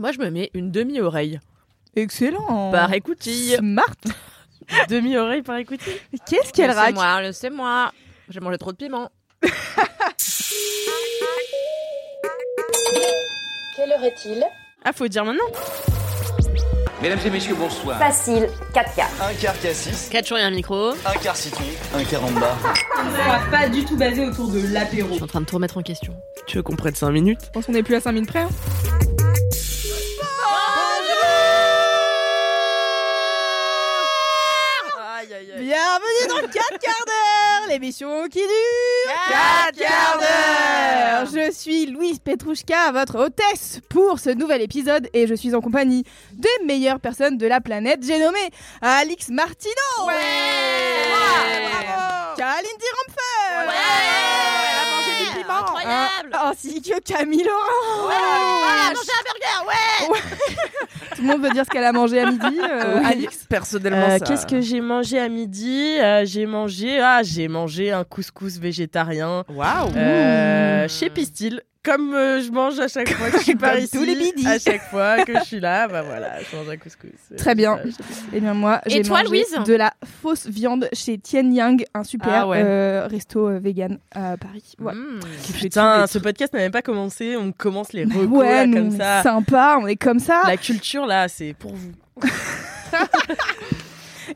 Moi, je me mets une demi-oreille Excellent. par écoutille. Smart. Demi-oreille par écoutille. Qu'est-ce qu'elle raque moi, le sais moi. J'ai mangé trop de piment. Quelle heure est-il Ah, faut dire maintenant. Mesdames et messieurs, bonsoir. Facile, 4 quarts. Un quart cassis, 4 jours et un micro. un quart citron, un quart en bas. Va pas du tout basé autour de l'apéro. Je suis en train de tout remettre en question. Tu veux qu'on prenne 5 minutes? Je pense qu'on est plus à 5 minutes près. hein. Bienvenue dans 4 quarts d'heure, l'émission qui dure 4 quarts d'heure. Je suis Louise Petrouchka, votre hôtesse pour ce nouvel épisode et je suis en compagnie des meilleures personnes de la planète. J'ai nommé Alix Martino. Ouais. Bravo. Caroline Diramfer. Ouais. Incroyable. Hein, ainsi que Camille Laurent. Ah, manger un burger, ouais Tout le monde veut dire ce qu'elle a mangé à midi. euh, Alix. personnellement Euh, ça- Qu'est-ce que j'ai mangé à midi Euh, J'ai mangé ah j'ai mangé un couscous végétarien Waouh euh, chez Pistil. Comme euh, je mange à chaque fois que je suis par Comme ici, tous les midis. à chaque fois que je suis là, bah voilà, je mange un couscous. Très bien. Pistil. Eh bien moi, Et j'ai toi, mangé Louise? de la fausse viande chez Tien Yang, un super Ah ouais. euh, resto euh, vegan à Paris. Ouais. Mmh. Fait Putain, ce podcast n'a même pas commencé, on commence les Bah recos ouais, là, nous, comme on est ça. sympa, on est comme ça. La culture là, c'est pour vous.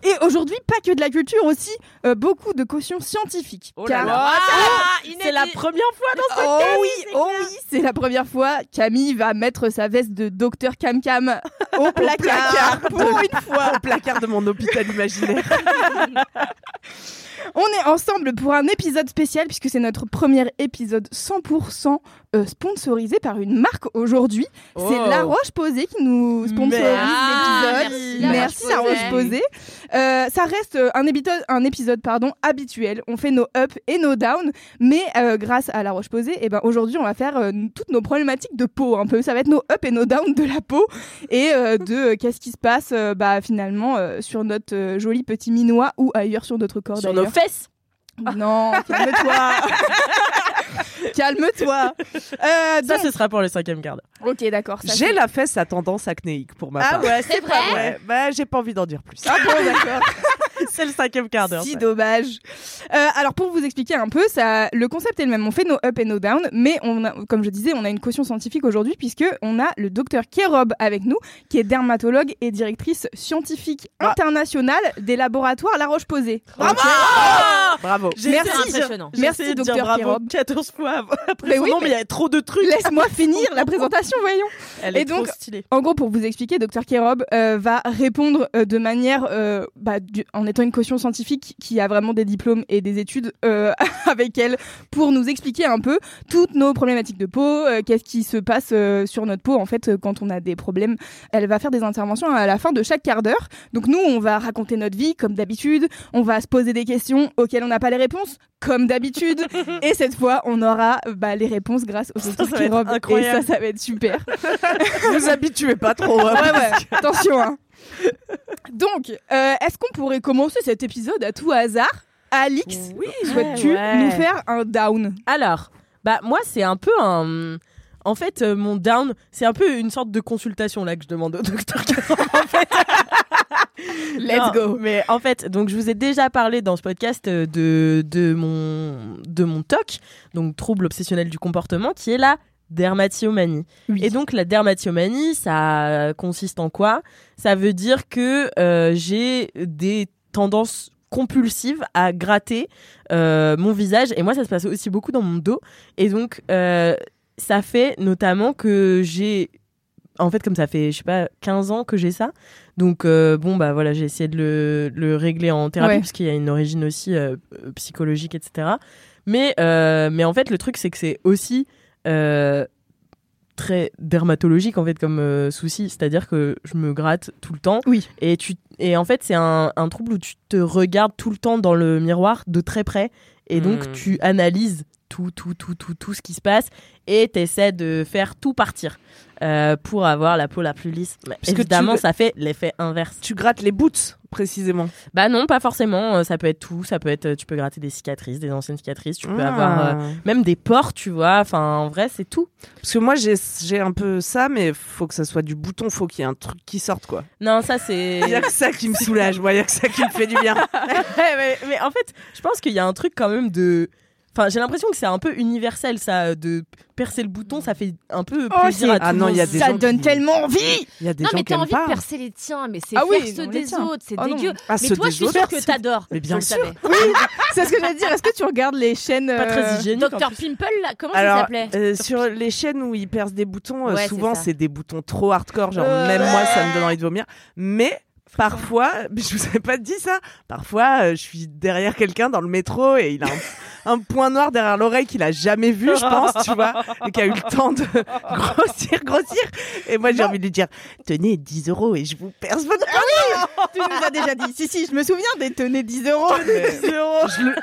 Et aujourd'hui, pas que de la culture, aussi euh, beaucoup de cautions scientifiques. Oh là Car- là. c'est la première fois dans ce Oh oui, oh oui, c'est la première fois. Camille va mettre sa veste de docteur Cam Cam au placard, placard pour une fois. au placard de mon hôpital imaginaire. On est ensemble pour un épisode spécial puisque c'est notre premier épisode 100% euh, sponsorisé par une marque aujourd'hui. C'est Oh. La Roche Posay qui nous sponsorise l'épisode. Merci, La Merci La. Roche Posay. Euh, ça reste euh, un épisode, un épisode pardon habituel. On fait nos ups et nos downs, mais euh, grâce à La Roche Posay, et ben aujourd'hui on va faire toutes nos problématiques de peau un peu. Ça va être nos ups et nos downs de la peau et de qu'est-ce qui se passe bah finalement sur notre joli petit minois ou ailleurs sur notre corps Sur. Nos fesses. Non, calme-toi. calme-toi. Euh, Ça, ce sera pour le cinquième quart d'heure. Ok, d'accord. ça J'ai la fesse à tendance acnéique pour ma Ah part. ouais, C'est vrai Ouais, bah j'ai pas envie d'en dire plus. Ah bon, d'accord. C'est le cinquième quart d'heure. Si ça. dommage. Euh, alors pour vous expliquer un peu, ça, le concept est le même. On fait nos up et nos down, mais on a, comme je disais, on a une caution scientifique aujourd'hui puisque on a le docteur Kérob avec nous, qui est dermatologue et directrice scientifique Ah. internationale des laboratoires La Roche-Posay. Bravo Bravo. J'ai Merci. impressionnant. Merci, docteur bravo Kérob. 14 fois après Mais son oui, nom, mais- il y avait trop de trucs. Laisse-moi finir la présentation, voyons. Elle Et est donc- trop stylée. En gros, pour vous expliquer, Dr Kérob euh, va répondre euh, de manière, euh, bah, du- en étant une caution scientifique qui a vraiment des diplômes et des études euh, avec elle, pour nous expliquer un peu toutes nos problématiques de peau, euh, qu'est-ce qui se passe euh, sur notre peau en fait quand on a des problèmes. Elle va faire des interventions à la fin de chaque quart d'heure. Donc nous, on va raconter notre vie comme d'habitude, on va se poser des questions auxquelles on n'a pas les réponses comme d'habitude, et cette fois, on aura bah, les réponses grâce au Dr ça va être Kérob. Et ça, ça va être super. vous habituez pas trop. hein, Ouais, ouais, attention. Hein. Donc, euh, est-ce qu'on pourrait commencer cet épisode à tout hasard? Alix, Oui, souhaites-tu ouais. nous faire un down? Alors, bah moi c'est un peu un. En fait, euh, mon down, c'est un peu une sorte de consultation là que je demande au docteur Caron, en fait. Let's Non, go. Mais en fait, donc je vous ai déjà parlé dans ce podcast euh, de, de mon de mon TOC, donc trouble obsessionnel du comportement, qui est la dermatillomanie. Oui. Et donc la dermatillomanie, ça consiste en quoi? Ça veut dire que euh, j'ai des tendances compulsives à gratter euh, mon visage et moi ça se passe aussi beaucoup dans mon dos et donc euh, ça fait notamment que j'ai en fait comme ça fait je sais pas 15 ans que j'ai ça donc euh, bon bah voilà j'ai essayé de le, le régler en thérapie Ouais. parce qu'il y a une origine aussi euh, psychologique etc mais euh, mais en fait le truc c'est que c'est aussi euh, très dermatologique en fait comme euh, souci c'est-à-dire que je me gratte tout le temps Oui. et tu et en fait c'est un, un trouble où tu te regardes tout le temps dans le miroir de très près et donc Hmm. tu analyses tout tout tout tout tout ce qui se passe et t'essaies de faire tout partir euh, pour avoir la peau la plus lisse. Évidemment, tu- ça fait l'effet inverse. Tu grattes les boots, précisément. Bah non, pas forcément. euh, Ça peut être tout. Ça peut être, euh, tu peux gratter des cicatrices, des anciennes cicatrices. Tu peux Ah. avoir euh, même des pores, tu vois. Enfin, en vrai, c'est tout. Parce que moi, j'ai j'ai un peu ça, mais faut que ça soit du bouton, faut qu'il y ait un truc qui sorte, quoi. Non, ça c'est. Il y a que ça qui me soulage, moi, il y a que ça qui me fait du bien. mais, mais en fait, je pense qu'il y a un truc quand même de. Enfin, j'ai l'impression que c'est un peu universel, ça, de percer le bouton, ça fait un peu Oh, plaisir à tout Ah le non, monde. il y a des Ça gens donne qui- tellement envie Il y a des Non, gens mais t'as envie pas. de percer les tiens, mais c'est Ah oui, faire ceux des tiens. autres, c'est Oh dégueu. Ah, mais toi, je suis sûre que t'adores. Mais bien sûr. savais. C'est ce que j'allais dire. Est-ce que tu regardes les chaînes Pas très euh, hygiénique. Docteur. Pimple, là, comment ça Alors, s'appelait euh, sur les chaînes où ils percent des boutons, euh, Ouais, souvent ça. c'est des boutons trop hardcore, genre Euh, même moi ça me donne envie de vomir. Mais parfois, mais je vous avais pas dit ça, parfois euh, je suis derrière quelqu'un dans le métro et il a un, un point noir derrière l'oreille qu'il a jamais vu, je pense, tu vois, et qui a eu le temps de grossir, grossir. Et moi j'ai envie de lui dire, tenez 10 euros et je vous perce votre Tu nous as déjà dit. Si, si, je me souviens des tenez 10 euros. je le,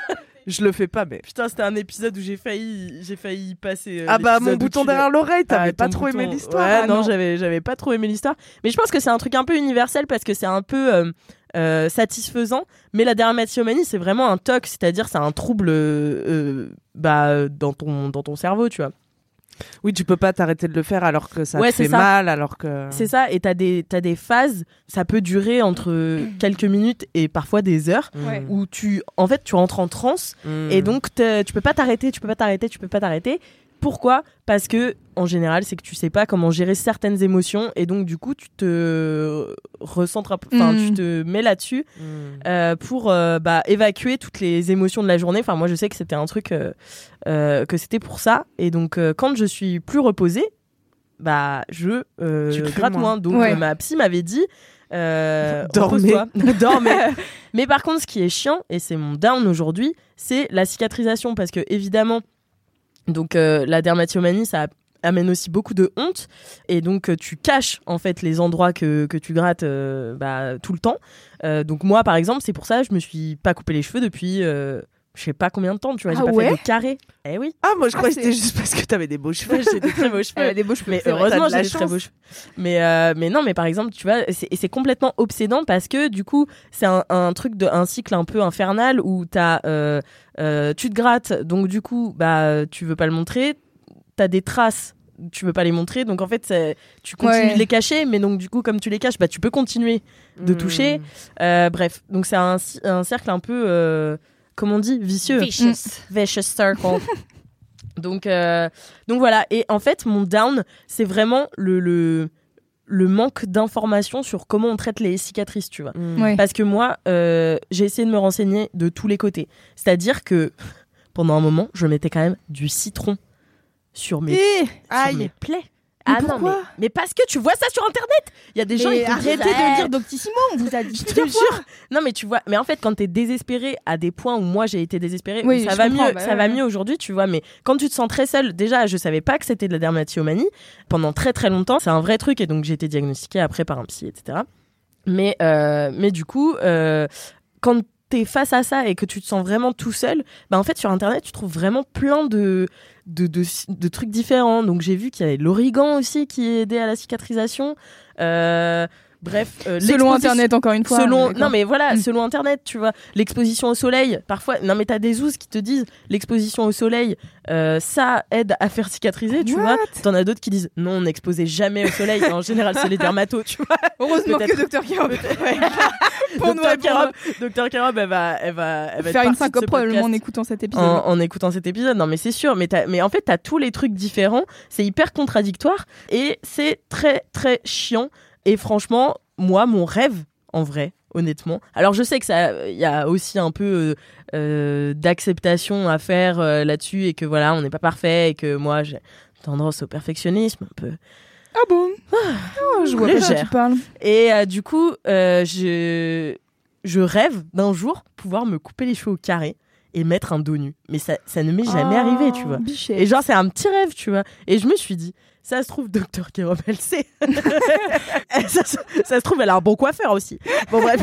je le fais pas, mais. Putain, c'était un épisode où j'ai failli, j'ai failli y passer. euh, Ah bah mon bouton derrière l'oreille, t'avais Ah, pas trop aimé l'histoire. Ouais, Ah, non, j'avais, j'avais pas trop aimé l'histoire. Mais je pense que c'est un truc un peu universel parce que c'est un peu euh, euh, satisfaisant. Mais la dermatillomanie, c'est vraiment un toc, c'est-à-dire c'est un trouble bah, dans, ton, dans ton cerveau, tu vois. Oui, tu peux pas t'arrêter de le faire alors que ça Ouais, te c'est fait ça. mal, alors que. C'est ça, et t'as des, t'as des phases, ça peut durer entre quelques minutes et parfois des heures, Ouais. où tu, en fait, tu rentres en transe Mm. Et donc, tu peux pas t'arrêter, tu peux pas t'arrêter, tu peux pas t'arrêter. Pourquoi? Parce que, en général, c'est que tu sais pas comment gérer certaines émotions et donc, du coup, tu te recentres, un peu- enfin, tu te mets là-dessus Mm. euh, pour euh, bah, évacuer toutes les émotions de la journée. Enfin, moi, je sais que c'était un truc, euh, euh, que c'était pour ça. Et donc, euh, quand je suis plus reposée, bah, je euh, gratte moins. moins. Donc, Ouais. euh, ma psy m'avait dit. Euh, Dormez. Dormez. Mais par contre, ce qui est chiant, et c'est mon down aujourd'hui, c'est la cicatrisation. Parce que, évidemment, donc, euh, la dermatillomanie, ça amène aussi beaucoup de honte. Et donc, euh, tu caches, en fait, les endroits que, que tu grattes euh, bah, tout le temps. Donc, moi, par exemple, c'est pour ça que je me suis pas coupé les cheveux depuis. Je sais pas combien de temps, tu vois, j'ai Ah pas ouais fait de carré. Eh oui, Ah, moi je Ah, croyais que c'était juste parce que t'avais des beaux cheveux. j'ai des très beaux cheveux. a des beaux cheveux. Mais heureusement, j'ai des très beaux cheveux. Mais, euh, mais non, mais par exemple, tu vois, c'est- complètement obsédant parce que du coup, c'est un, un truc de un cycle un peu infernal où t'as, euh, euh, tu te grattes, donc du coup, bah, tu veux pas le montrer. T'as des traces, tu veux pas les montrer, donc en fait, tu continues Ouais. de les cacher, mais donc du coup, comme tu les caches, bah, tu peux continuer de Mm. toucher. Bref, donc c'est un, un cercle un peu, comment on dit, vicieux. Vicious. Vicious circle. donc, euh, donc voilà. Et en fait, mon down, c'est vraiment le, le, le manque d'informations sur comment on traite les cicatrices, tu vois. Mm. Ouais. Parce que moi, euh, j'ai essayé de me renseigner de tous les côtés. C'est-à-dire que pendant un moment, je mettais quand même du citron sur mes, Eh, sur mes plaies. Mais ah non, mais, mais parce que tu vois ça sur internet. Il y a des gens qui te disent, arrêtez Eh, de dire Doctissimo, on vous a dit je te jure. Non, mais tu vois, mais en fait, quand t'es désespéré à des points où moi j'ai été désespérée, Oui, où ça va mieux, bah ça ouais, va ouais. mieux aujourd'hui, tu vois. Mais quand tu te sens très seule, déjà, je savais pas que c'était de la dermatillomanie pendant très très longtemps. C'est un vrai truc et donc j'ai été diagnostiquée après par un psy, etc. Mais euh, mais du coup, euh, quand face à ça et que tu te sens vraiment tout seul, bah en fait sur internet tu trouves vraiment plein de de, de, de trucs différents. Donc j'ai vu qu'il y avait l'origan aussi qui aidait à la cicatrisation. Euh, bref, euh, Selon Internet, encore une fois. selon non mais voilà Mm. selon internet tu vois l'exposition au soleil parfois non mais t'as des ouzes qui te disent l'exposition au soleil euh, ça aide à faire cicatriser tu vois t'en as d'autres qui disent non n'exposez jamais au soleil en général c'est les dermatos tu vois Heureusement que Docteur nous Docteur. Carob Docteur Carob elle va elle va elle va Faire une syncope probablement en écoutant cet épisode. en, en écoutant cet épisode. Non, mais c'est sûr. Mais, mais en fait, t'as tous les trucs différents. C'est hyper contradictoire et c'est très, très chiant. Et franchement, moi, mon rêve, en vrai, honnêtement. Alors, je sais que ça, il y a aussi un peu euh, euh, d'acceptation à faire euh, là-dessus et que voilà, on n'est pas parfait et que moi, j'ai tendance au perfectionnisme un peu. Ah bon? Oh, Je vois pas de tu parles. Et du coup, je, je rêve d'un jour pouvoir me couper les cheveux au carré et mettre un dos nu. Mais ça, ça ne m'est jamais Oh, arrivé, tu vois. bichette. Et genre, c'est un petit rêve, tu vois. Et je me suis dit, ça se trouve, Docteur Kérom, elle sait. ça, se- ça se trouve, elle a un bon coiffeur aussi. Bon, bref.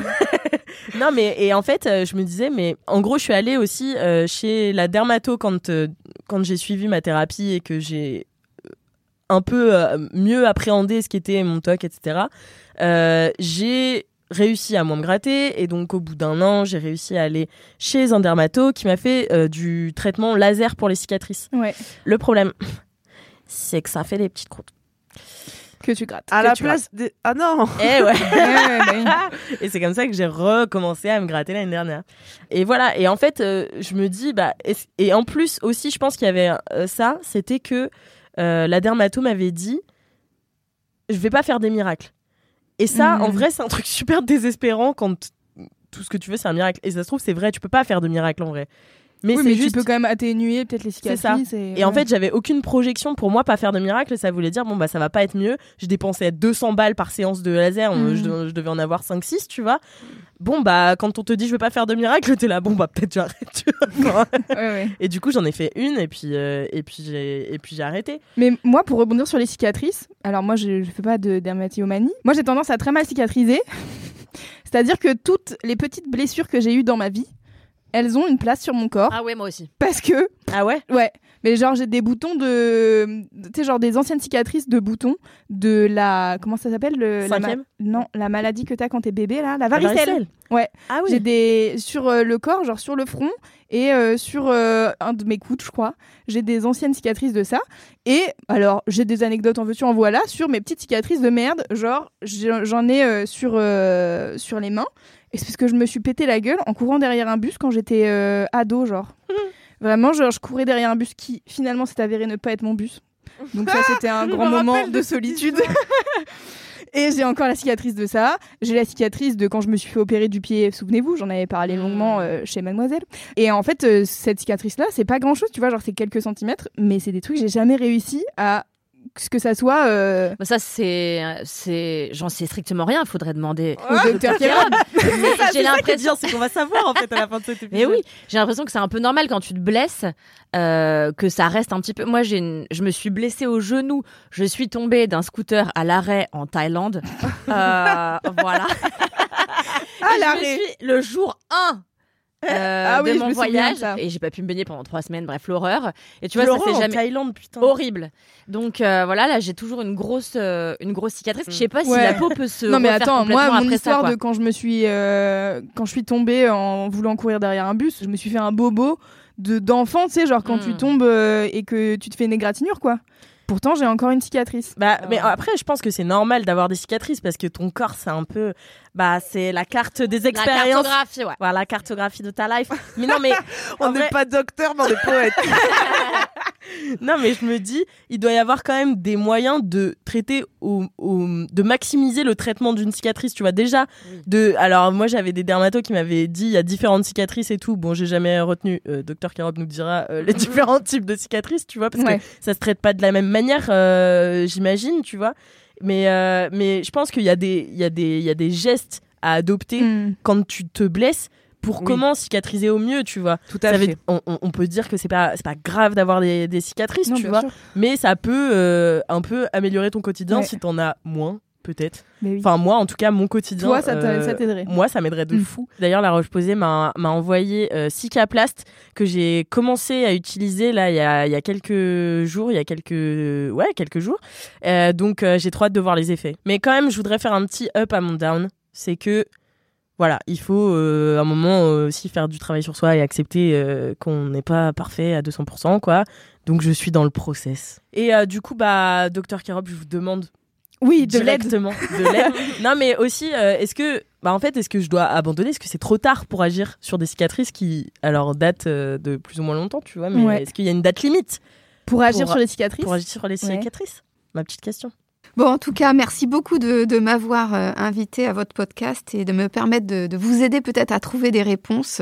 non, mais et en fait, euh, je me disais, mais en gros, je suis allée aussi euh, chez la dermato quand, euh, quand j'ai suivi ma thérapie et que j'ai un peu euh, mieux appréhender ce qu'était mon TOC, etc. j'ai réussi à moins me gratter et donc au bout d'un an j'ai réussi à aller chez un dermato qui m'a fait euh, du traitement laser pour les cicatrices. Ouais. Le problème c'est que ça fait des petites croûtes. Que tu grattes. À que la place des. Ah non Eh ouais. Ouais, bah. Et c'est comme ça que j'ai recommencé à me gratter l'année dernière. Et voilà. Et en fait, euh, je me dis, bah, et en plus aussi, je pense qu'il y avait euh, ça, c'était que euh, la dermato m'avait dit, je vais pas faire des miracles. Et ça, Mhm. en vrai, c'est un truc super désespérant quand tout ce que tu veux, c'est un miracle. Et ça se trouve, c'est vrai, tu peux pas faire de miracle en vrai. Mais oui, c'est mais juste. tu peux quand même atténuer peut-être les C'est ça. cicatrices. Et, en fait, j'avais aucune projection pour moi, pas faire de miracle. Ça voulait dire, bon, bah, ça va pas être mieux. Je dépensais 200 balles par séance de laser. Mhm. Je, je devais en avoir 5-6, tu vois. Bon, bah, quand on te dit je vais pas faire de miracle, t'es là, bon, bah, peut-être j'arrête, tu vois. Ouais, ouais. et du coup, j'en ai fait une, et puis, euh, et puis j'ai, et puis j'ai arrêté. Mais moi, pour rebondir sur les cicatrices, alors moi, je, je fais pas de dermatillomanie. Moi, j'ai tendance à très mal cicatriser. C'est-à-dire que toutes les petites blessures que j'ai eues dans ma vie, elles ont une place sur mon corps Ah ouais, moi aussi. parce que, Ah ouais? ouais, mais genre j'ai des boutons de, tu sais, genre des anciennes cicatrices de boutons de la, comment ça s'appelle le, la ma- Cinquième? Non, la maladie que t'as quand t'es bébé là, la varicelle. Ouais. Ah oui. J'ai des sur euh, le corps, genre sur le front et euh, sur euh, un de mes coudes, je crois. J'ai des anciennes cicatrices de ça. Et alors, j'ai des anecdotes en veux-tu en voilà sur mes petites cicatrices de merde. Genre, j'en ai sur sur les mains. Et c'est parce que je me suis pété la gueule en courant derrière un bus quand j'étais euh, ado, genre. Vraiment, genre, je courais derrière un bus qui finalement s'est avéré ne pas être mon bus. Donc ça, c'était un grand me moment de solitude. Et j'ai encore la cicatrice de ça. J'ai la cicatrice de quand je me suis fait opérer du pied. Souvenez-vous, j'en avais parlé longuement euh, chez Mademoiselle. Et en fait, euh, cette cicatrice-là, c'est pas grand-chose, tu vois, genre c'est quelques centimètres, mais c'est des trucs que j'ai jamais réussi à que ça soit euh, Bah, ça, c'est. c'est... J'en sais strictement rien. Il faudrait demander. au docteur Kéram. Mais j'ai l'impression. c'est qu'on va savoir en fait à la fin de cet épisode. Mais oui, j'ai l'impression que c'est un peu normal quand tu te blesses, euh, que ça reste un petit peu. Moi, j'ai une... je me suis blessée au genou. Je suis tombée d'un scooter à l'arrêt en Thaïlande. Euh, voilà. Me l'arrêt. suis- le jour 1 Ah oui, de je mon voyage et j'ai pas pu me baigner pendant trois semaines. Bref, l'horreur. Et tu vois, ça c'est jamais Thaïlande, putain. horrible. Donc euh, voilà, là j'ai toujours une grosse, euh, une grosse cicatrice. Je sais pas si Ouais. la peau peut se. Non mais refaire attends, moi complètement mon après histoire ça, quoi. de quand je me suis euh, quand je suis tombée en voulant courir derrière un bus, je me suis fait un bobo de d'enfant, tu sais, genre quand tu Mm. tombes euh, et que tu te fais une égratignure quoi. Pourtant, j'ai encore une cicatrice. Bah, mais Ouais. après, je pense que c'est normal d'avoir des cicatrices parce que ton corps, c'est un peu, bah, c'est la carte des La expériences. cartographie, ouais. Voilà, la cartographie de ta life. Mais non, mais On n'est vrai- pas docteur, mais on est poète. non, mais je me dis, il doit y avoir quand même des moyens de traiter au, au- de maximiser le traitement d'une cicatrice. Tu vois déjà Oui. de. Alors moi, j'avais des dermatos qui m'avaient dit il y a différentes cicatrices et tout. Bon, j'ai jamais retenu. Euh, Docteur Carob nous dira euh, les différents types de cicatrices, tu vois, parce Ouais. que ça se traite pas de la même manière, euh, j'imagine, tu vois. Mais euh, mais je pense qu'il y a des il y a des il y a des gestes à adopter Mm. quand tu te blesses pour Oui. comment cicatriser au mieux, tu vois. Tout à Ça fait. on, on- on peut dire que c'est pas c'est pas grave d'avoir des, des cicatrices, Non, tu vois, sûr. mais ça peut euh, un peu améliorer ton quotidien Ouais. si t'en as moins, peut-être. Oui. Enfin moi, en tout cas, mon quotidien. Toi, ça euh, t'aiderait. Moi, ça m'aiderait de Mm. fou. D'ailleurs, la Roche-Posay m'a m'a envoyé euh, Cicaplast que j'ai commencé à utiliser là il y a, il y a quelques jours, il y a quelques ouais quelques jours. Euh, donc euh, j'ai trop hâte de voir les effets. Mais quand même, je voudrais faire un petit up à mon down. C'est que voilà, il faut euh, à un moment euh, aussi faire du travail sur soi et accepter euh, qu'on n'est pas parfait à 200%, quoi. Donc je suis dans le process. Et euh, du coup, bah, docteur je vous demande Oui, de directement de l'aide. non, mais aussi, euh, est-ce que, bah, en fait, est-ce que je dois abandonner? Est-ce que c'est trop tard pour agir sur des cicatrices qui, alors, datent euh, de plus ou moins longtemps, tu vois Mais Ouais. est-ce qu'il y a une date limite Pour agir sur les cicatrices? pour agir sur les Ouais. cicatrices? Ma petite question. Bon, en tout cas, merci beaucoup de, m'avoir euh, invité à votre podcast et de me permettre de, vous aider peut-être à trouver des réponses.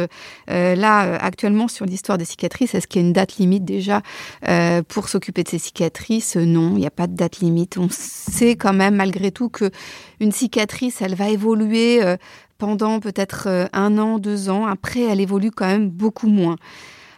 Euh, là, euh, actuellement, sur l'histoire des cicatrices, est-ce qu'il y a une date limite déjà pour s'occuper de ces cicatrices? Non, il n'y a pas de date limite. On sait quand même, malgré tout, que une cicatrice, elle va évoluer pendant peut-être un an, deux ans. Après, elle évolue quand même beaucoup moins.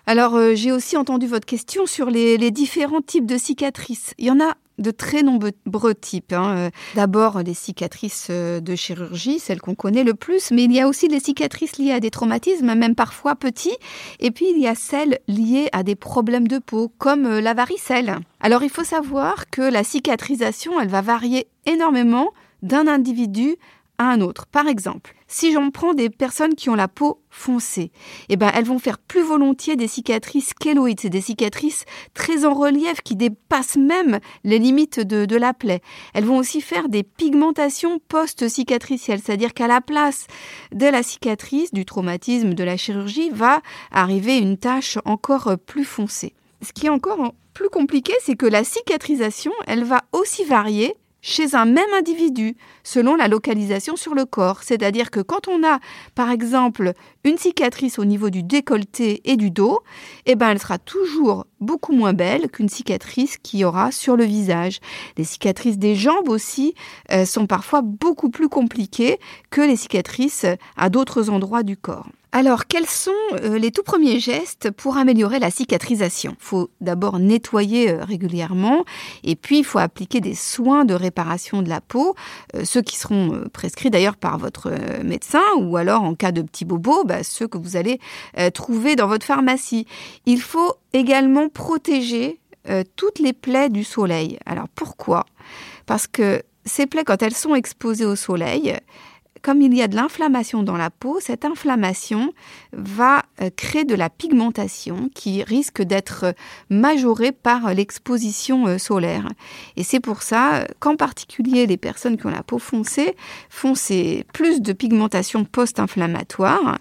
Alors, j'ai aussi entendu votre question sur les, les différents types de cicatrices. Il y en a de très nombreux types. hein. Euh, D'abord, les cicatrices euh, de chirurgie, celles qu'on connaît le plus, mais il y a aussi les cicatrices liées à des traumatismes, même parfois petits. Et puis, il y a celles liées à des problèmes de peau, comme euh, la varicelle. Alors, il faut savoir que la cicatrisation, elle va varier énormément d'un individu à un autre. Par exemple, si j'en prends des personnes qui ont la peau foncée, eh ben, elles vont faire plus volontiers des cicatrices kéloïdes, des cicatrices très en relief qui dépassent même les limites de, de la plaie. Elles vont aussi faire des pigmentations post-cicatricielles, c'est-à-dire qu'à la place de la cicatrice, du traumatisme, de la chirurgie, va arriver une tache encore plus foncée. Ce qui est encore plus compliqué, c'est que la cicatrisation, elle va aussi varier chez un même individu selon la localisation sur le corps. C'est-à-dire que quand on a, par exemple, une cicatrice au niveau du décolleté et du dos, eh ben, elle sera toujours beaucoup moins belle qu'une cicatrice qu'il y aura sur le visage. Les cicatrices des jambes aussi euh, sont parfois beaucoup plus compliquées que les cicatrices à d'autres endroits du corps. Alors, quels sont euh, les tout premiers gestes pour améliorer la cicatrisation? Il faut d'abord nettoyer euh, régulièrement et puis il faut appliquer des soins de réparation de la peau, euh, ceux qui seront prescrits d'ailleurs par votre médecin ou alors en cas de petits bobos, bah, ceux que vous allez trouver dans votre pharmacie. Il faut également protéger toutes les plaies du soleil. Alors pourquoi? Parce que ces plaies, quand elles sont exposées au soleil, comme il y a de l'inflammation dans la peau, cette inflammation va euh, créer de la pigmentation qui risque d'être euh, majorée par l'exposition euh, solaire. Et c'est pour ça qu'en particulier les personnes qui ont la peau foncée font plus de pigmentation post-inflammatoire.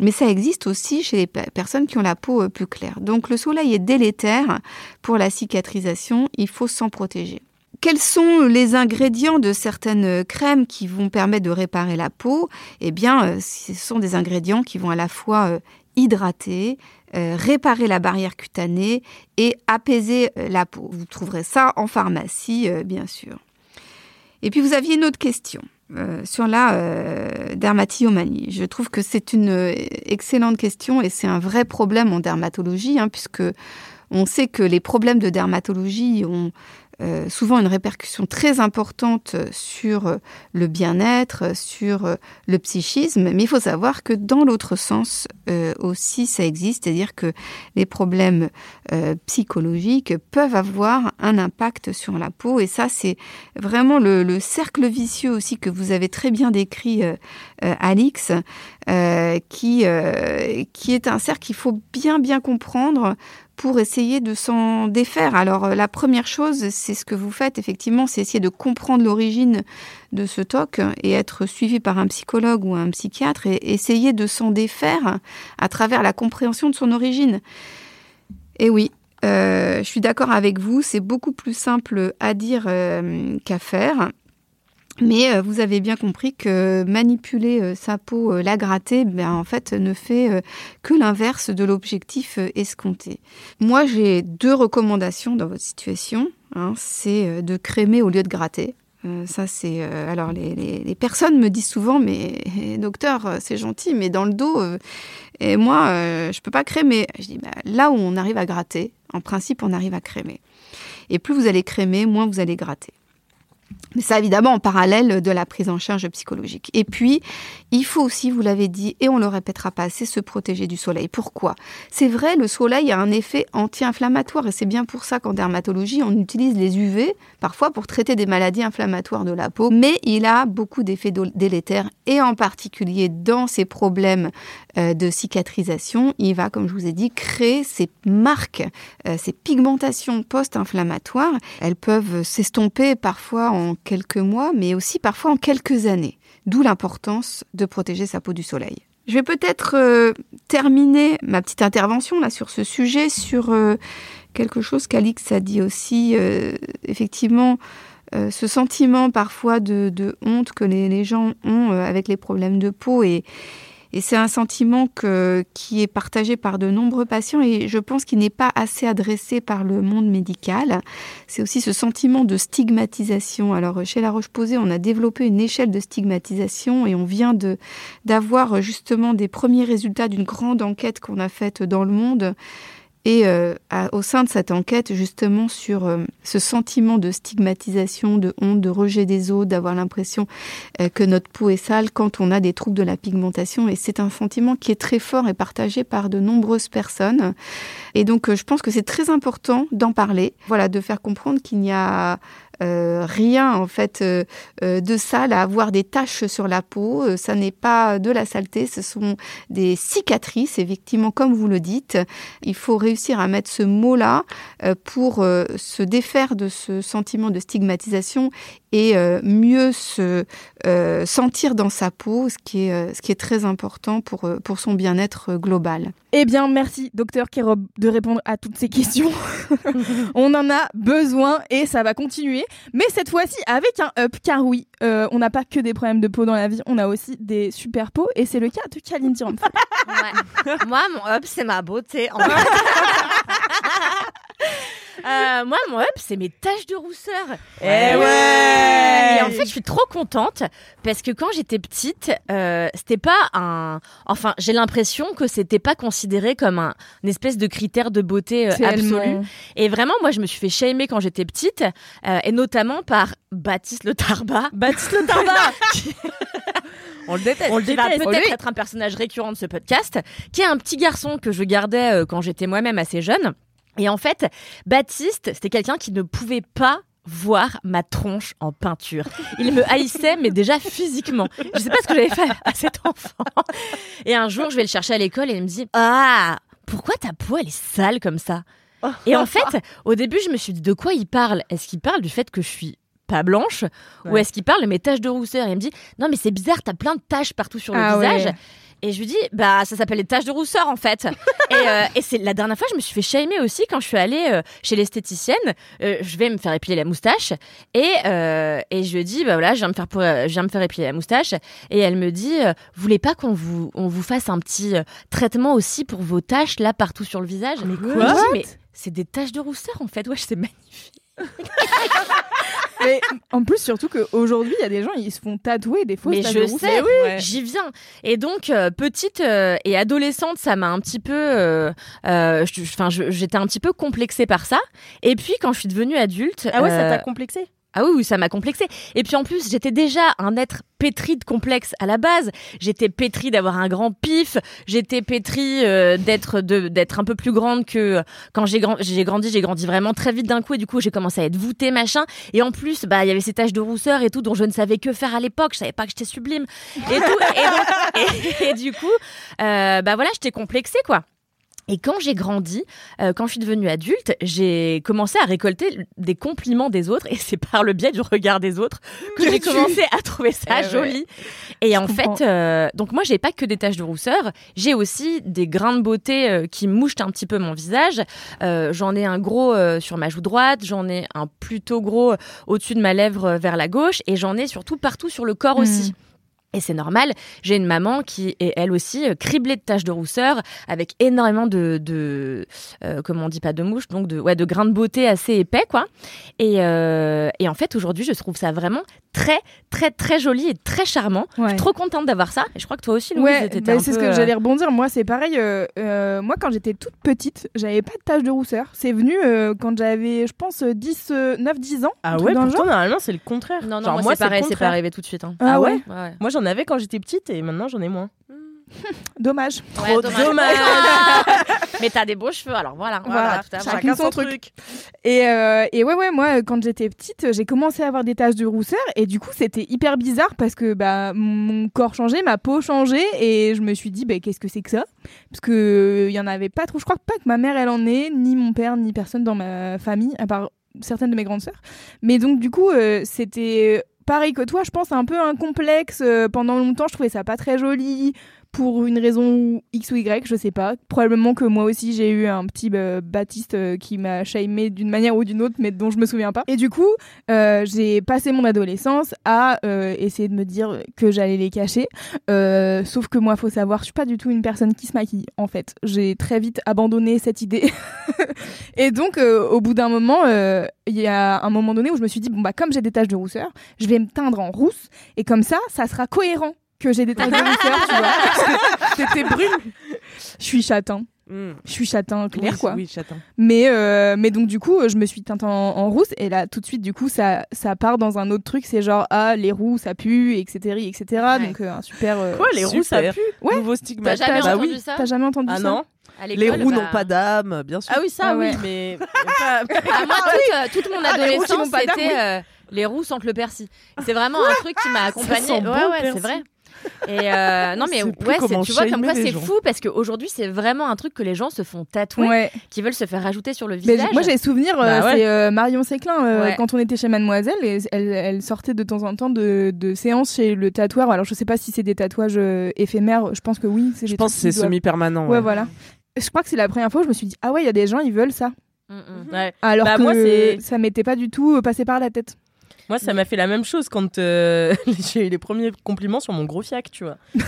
Mais ça existe aussi chez les pe- personnes qui ont la peau plus claire. Donc le soleil est délétère pour la cicatrisation, il faut s'en protéger. Quels sont les ingrédients de certaines crèmes qui vont permettre de réparer la peau? Eh bien, euh, ce sont des ingrédients qui vont à la fois euh, hydrater, euh, réparer la barrière cutanée et apaiser la peau. Vous trouverez ça en pharmacie, bien sûr. Et puis, vous aviez une autre question. sur la dermatillomanie. Je trouve que c'est une excellente question et c'est un vrai problème en dermatologie, hein, puisque on sait que les problèmes de dermatologie ont euh, souvent une répercussion très importante sur euh, le bien-être, sur euh, le psychisme, mais il faut savoir que dans l'autre sens aussi ça existe, c'est-à-dire que les problèmes psychologiques peuvent avoir un impact sur la peau. Et ça c'est vraiment le, le cercle vicieux aussi que vous avez très bien décrit, Alix, qui, qui est un cercle qu'il faut bien bien comprendre pour essayer de s'en défaire. Alors euh, la première chose, c'est ce que vous faites effectivement, c'est essayer de comprendre l'origine de ce TOC et être suivi par un psychologue ou un psychiatre et essayer de s'en défaire à travers la compréhension de son origine. Et oui, euh, je suis d'accord avec vous, c'est beaucoup plus simple à dire euh, qu'à faire. Mais euh, vous avez bien compris que manipuler euh, sa peau, euh, la gratter, ben, en fait, ne fait que l'inverse de l'objectif escompté. Moi, j'ai deux recommandations dans votre situation. hein. c'est de crémer au lieu de gratter. Euh, ça, c'est. euh, alors, les, les- les personnes me disent souvent, mais eh, docteur, c'est gentil, mais dans le dos, euh, et moi, je peux pas crémer. Je dis, bah, là où on arrive à gratter, en principe, on arrive à crémer. Et plus vous allez crémer, moins vous allez gratter. Mais ça, évidemment, en parallèle de la prise en charge psychologique. Et puis, il faut aussi, vous l'avez dit, et on le répétera pas assez, se protéger du soleil. Pourquoi? C'est vrai, le soleil a un effet anti-inflammatoire, et c'est bien pour ça qu'en dermatologie, on utilise les UV, parfois pour traiter des maladies inflammatoires de la peau, mais il a beaucoup d'effets délétères, et en particulier dans ces problèmes euh, de cicatrisation, il va, comme je vous ai dit, créer ces marques, euh, ces pigmentations post-inflammatoires. Elles peuvent s'estomper parfois en quelques mois, mais aussi parfois en quelques années. D'où l'importance de protéger sa peau du soleil. Je vais peut-être euh, terminer ma petite intervention là sur ce sujet, sur euh, quelque chose qu'Alix a dit aussi. euh, effectivement, ce sentiment parfois de, honte que les, gens ont avec les problèmes de peau et, et c'est un sentiment que, qui est partagé par de nombreux patients et je pense qu'il n'est pas assez adressé par le monde médical. C'est aussi ce sentiment de stigmatisation. Alors chez La Roche-Posay, on a développé une échelle de stigmatisation et on vient de d'avoir justement des premiers résultats d'une grande enquête qu'on a faite dans le monde. Et euh, au sein de cette enquête, justement, sur euh, ce sentiment de stigmatisation, de honte, de rejet des autres, d'avoir l'impression euh, que notre peau est sale quand on a des troubles de la pigmentation. Et c'est un sentiment qui est très fort et partagé par de nombreuses personnes. Et donc, je pense que c'est très important d'en parler, voilà, de faire comprendre qu'il n'y a euh, rien en fait euh, euh, de sale à avoir des taches sur la peau. Ça n'est pas de la saleté, ce sont des cicatrices. Effectivement, comme vous le dites, il faut réussir à mettre ce mot-là pour se défaire de ce sentiment de stigmatisation et euh, mieux se euh, sentir dans sa peau, ce qui est, euh, ce qui est très important pour, pour son bien-être global. Eh bien, merci, docteur Kerob, de répondre à toutes ces questions. on en a besoin et ça va continuer. Mais cette fois-ci avec un up, car oui, euh, on n'a pas que des problèmes de peau dans la vie, on a aussi des super peaux et c'est le cas de Kalindi. Ouais. moi, mon up, c'est ma beauté. En fait. Euh, moi, mon up, c'est mes taches de rousseur. Eh ouais Et en fait, je suis trop contente parce que quand j'étais petite, euh, c'était pas un. Enfin, j'ai l'impression que c'était pas considéré comme un une espèce de critère de beauté euh, absolu. Et vraiment, moi, je me suis fait shamer quand j'étais petite, euh, et notamment par Baptiste Le Tarba. Baptiste Le Tarba On le déteste. On le qui va déteste. peut-être être un personnage récurrent de ce podcast, qui est un petit garçon que je gardais euh, quand j'étais moi-même assez jeune. Et en fait, Baptiste, c'était quelqu'un qui ne pouvait pas voir ma tronche en peinture. Il me haïssait, mais déjà physiquement. Je sais pas ce que j'avais fait à cet enfant. Et un jour, je vais le chercher à l'école et il me dit Ah, pourquoi ta peau elle est sale comme ça? Et en fait, au début, je me suis dit de quoi il parle? Est-ce qu'il parle du fait que je suis pas blanche? Ou est-ce qu'il parle de mes taches de rousseur? Et il me dit non mais c'est bizarre, t'as plein de taches partout sur le Ah visage. ouais. Et je lui dis bah ça s'appelle les taches de rousseur en fait. et euh, et c'est la dernière fois je me suis fait shamer aussi quand je suis allée euh, chez l'esthéticienne. Euh, je vais me faire épiler la moustache et euh, et je lui dis bah voilà je viens me faire pour, je viens me faire épiler la moustache et elle me dit euh, vous voulez pas qu'on vous on vous fasse un petit euh, traitement aussi pour vos taches là partout sur le visage? Mais quoi c'est des taches de rousseur en fait. Ouais c'est magnifique. Mais en plus, surtout qu'aujourd'hui, il y a des gens, ils se font tatouer des fausses Mais je sais, Ouais. j'y viens. Et donc, euh, petite euh, et adolescente, ça m'a un petit peu. euh, euh, Enfin, j'étais un petit peu complexée par ça. Et puis, quand je suis devenue adulte. Ah ouais, ça t'a complexé ah oui, ça m'a complexée. Et puis en plus, j'étais déjà un être pétri de complexes à la base. J'étais pétri d'avoir un grand pif. J'étais pétri euh, d'être d'être un peu plus grande que quand j'ai grand- j'ai grandi. J'ai grandi vraiment très vite d'un coup et du coup j'ai commencé à être voûtée machin. Et en plus, bah il y avait ces taches de rousseur et tout dont je ne savais que faire à l'époque. Je savais pas que j'étais sublime et du coup, euh, bah voilà, j'étais complexée quoi. Et quand j'ai grandi, euh, quand je suis devenue adulte, j'ai commencé à récolter des compliments des autres et c'est par le biais du regard des autres que j'ai commencé à trouver ça Eh ouais. joli. Et en comprends. fait, euh, donc moi j'ai pas que des taches de rousseur, j'ai aussi des grains de beauté euh, qui mouchent un petit peu mon visage. J'en ai un gros sur ma joue droite, j'en ai un plutôt gros au-dessus de ma lèvre vers la gauche et j'en ai surtout partout sur le corps Mm. aussi. Et c'est normal, j'ai une maman qui est elle aussi euh, criblée de taches de rousseur, avec énormément de, de euh, comment on dit pas de mouches, donc de, ouais, de grains de beauté assez épais, quoi. Et, euh, et en fait, aujourd'hui, je trouve ça vraiment très, très, très joli et très charmant. Je suis trop contente d'avoir ça. Et je crois que toi aussi, Louise, Ouais, t'étais bah, un c'est ce que euh, j'allais rebondir. Moi, c'est pareil. euh, euh, moi, quand j'étais toute petite, j'avais pas de taches de rousseur. C'est venu euh, quand j'avais, je pense, 10, euh, 9-10 ans. Ah ouais, pourtant, normalement, c'est le contraire. Non, non, Genre, moi, c'est pareil, c'est pas arrivé tout de suite. hein. Ah ouais Ouais, ouais. Moi, j'en avais quand j'étais petite et maintenant, j'en ai moins. Dommage. Trop dommage. Mais t'as des beaux cheveux, alors voilà. Voilà, tout à chacun Chacun son son truc. truc. Et, euh, et ouais, ouais, moi, quand j'étais petite, j'ai commencé à avoir des taches de rousseur et du coup, c'était hyper bizarre parce que bah, mon corps changeait, ma peau changeait et je me suis dit, bah, qu'est-ce que c'est que ça? Parce que il y en avait pas trop. Je crois pas que ma mère, elle en ait, ni mon père, ni personne dans ma famille, à part certaines de mes grandes sœurs. Mais donc, du coup, euh, c'était pareil que toi, je pense, un peu un complexe. Euh, pendant longtemps, je trouvais ça pas très joli. Pour une raison X ou Y, je sais pas. Probablement que moi aussi j'ai eu un petit euh, Baptiste euh, qui m'a shamé d'une manière ou d'une autre, mais dont je me souviens pas. Et du coup, euh, j'ai passé mon adolescence à essayer de me dire que j'allais les cacher. Sauf que moi, faut savoir, je suis pas du tout une personne qui se maquille. En fait, j'ai très vite abandonné cette idée. Et donc, au bout d'un moment, il y a un moment donné où je me suis dit bon bah comme j'ai des taches de rousseur, je vais me teindre en rousse et comme ça, ça sera cohérent que j'ai des taches de rousseur, tu vois. T'étais brune. Je suis châtain. Hmm. Je suis châtain clair, Oui, quoi. Oui, châtain. Mais, euh, mais donc, du coup, je me suis teinte en, en rousse. Et là, tout de suite, du coup, ça, ça part dans un autre truc. C'est genre, ah, les roux, ça pue, etc. etc. Ouais. Donc, euh, un super. euh, Quoi, les roues, ça pue? Ouais. Nouveau T'as stigmate. jamais bah entendu oui. ça? T'as jamais entendu Ah ça? non Les roues bah- n'ont pas d'âme, bien sûr. Ah oui, ça, Ah ouais. oui, mais pas- Ah, moi, toute, euh, toute mon adolescence, c'était euh, les roues sentent le persil. C'est vraiment un truc qui m'a accompagnée. Ouais, ouais, c'est vrai. Et euh, non mais ouais, tu vois comme quoi c'est fou parce qu'aujourd'hui c'est vraiment un truc que les gens se font tatouer, Ouais. qui veulent se faire rajouter sur le Mais visage. j- moi j'ai souvenir, euh, Bah ouais. c'est euh, Marion Séclin euh, Ouais. quand on était chez Mademoiselle, et elle, elle sortait de temps en temps de, de séances chez le tatoueur. Alors je sais pas si c'est des tatouages éphémères, je pense que oui. Je pense que c'est semi-permanent. Ouais, ouais. voilà. Je crois que c'est la première fois où je me suis dit ah ouais il y a des gens ils veulent ça. Mm, mm. Ouais. Alors Bah, que moi, ça m'était pas du tout passé par la tête. Moi, ça m'a fait la même chose quand euh, j'ai eu les premiers compliments sur mon gros fiac, tu vois.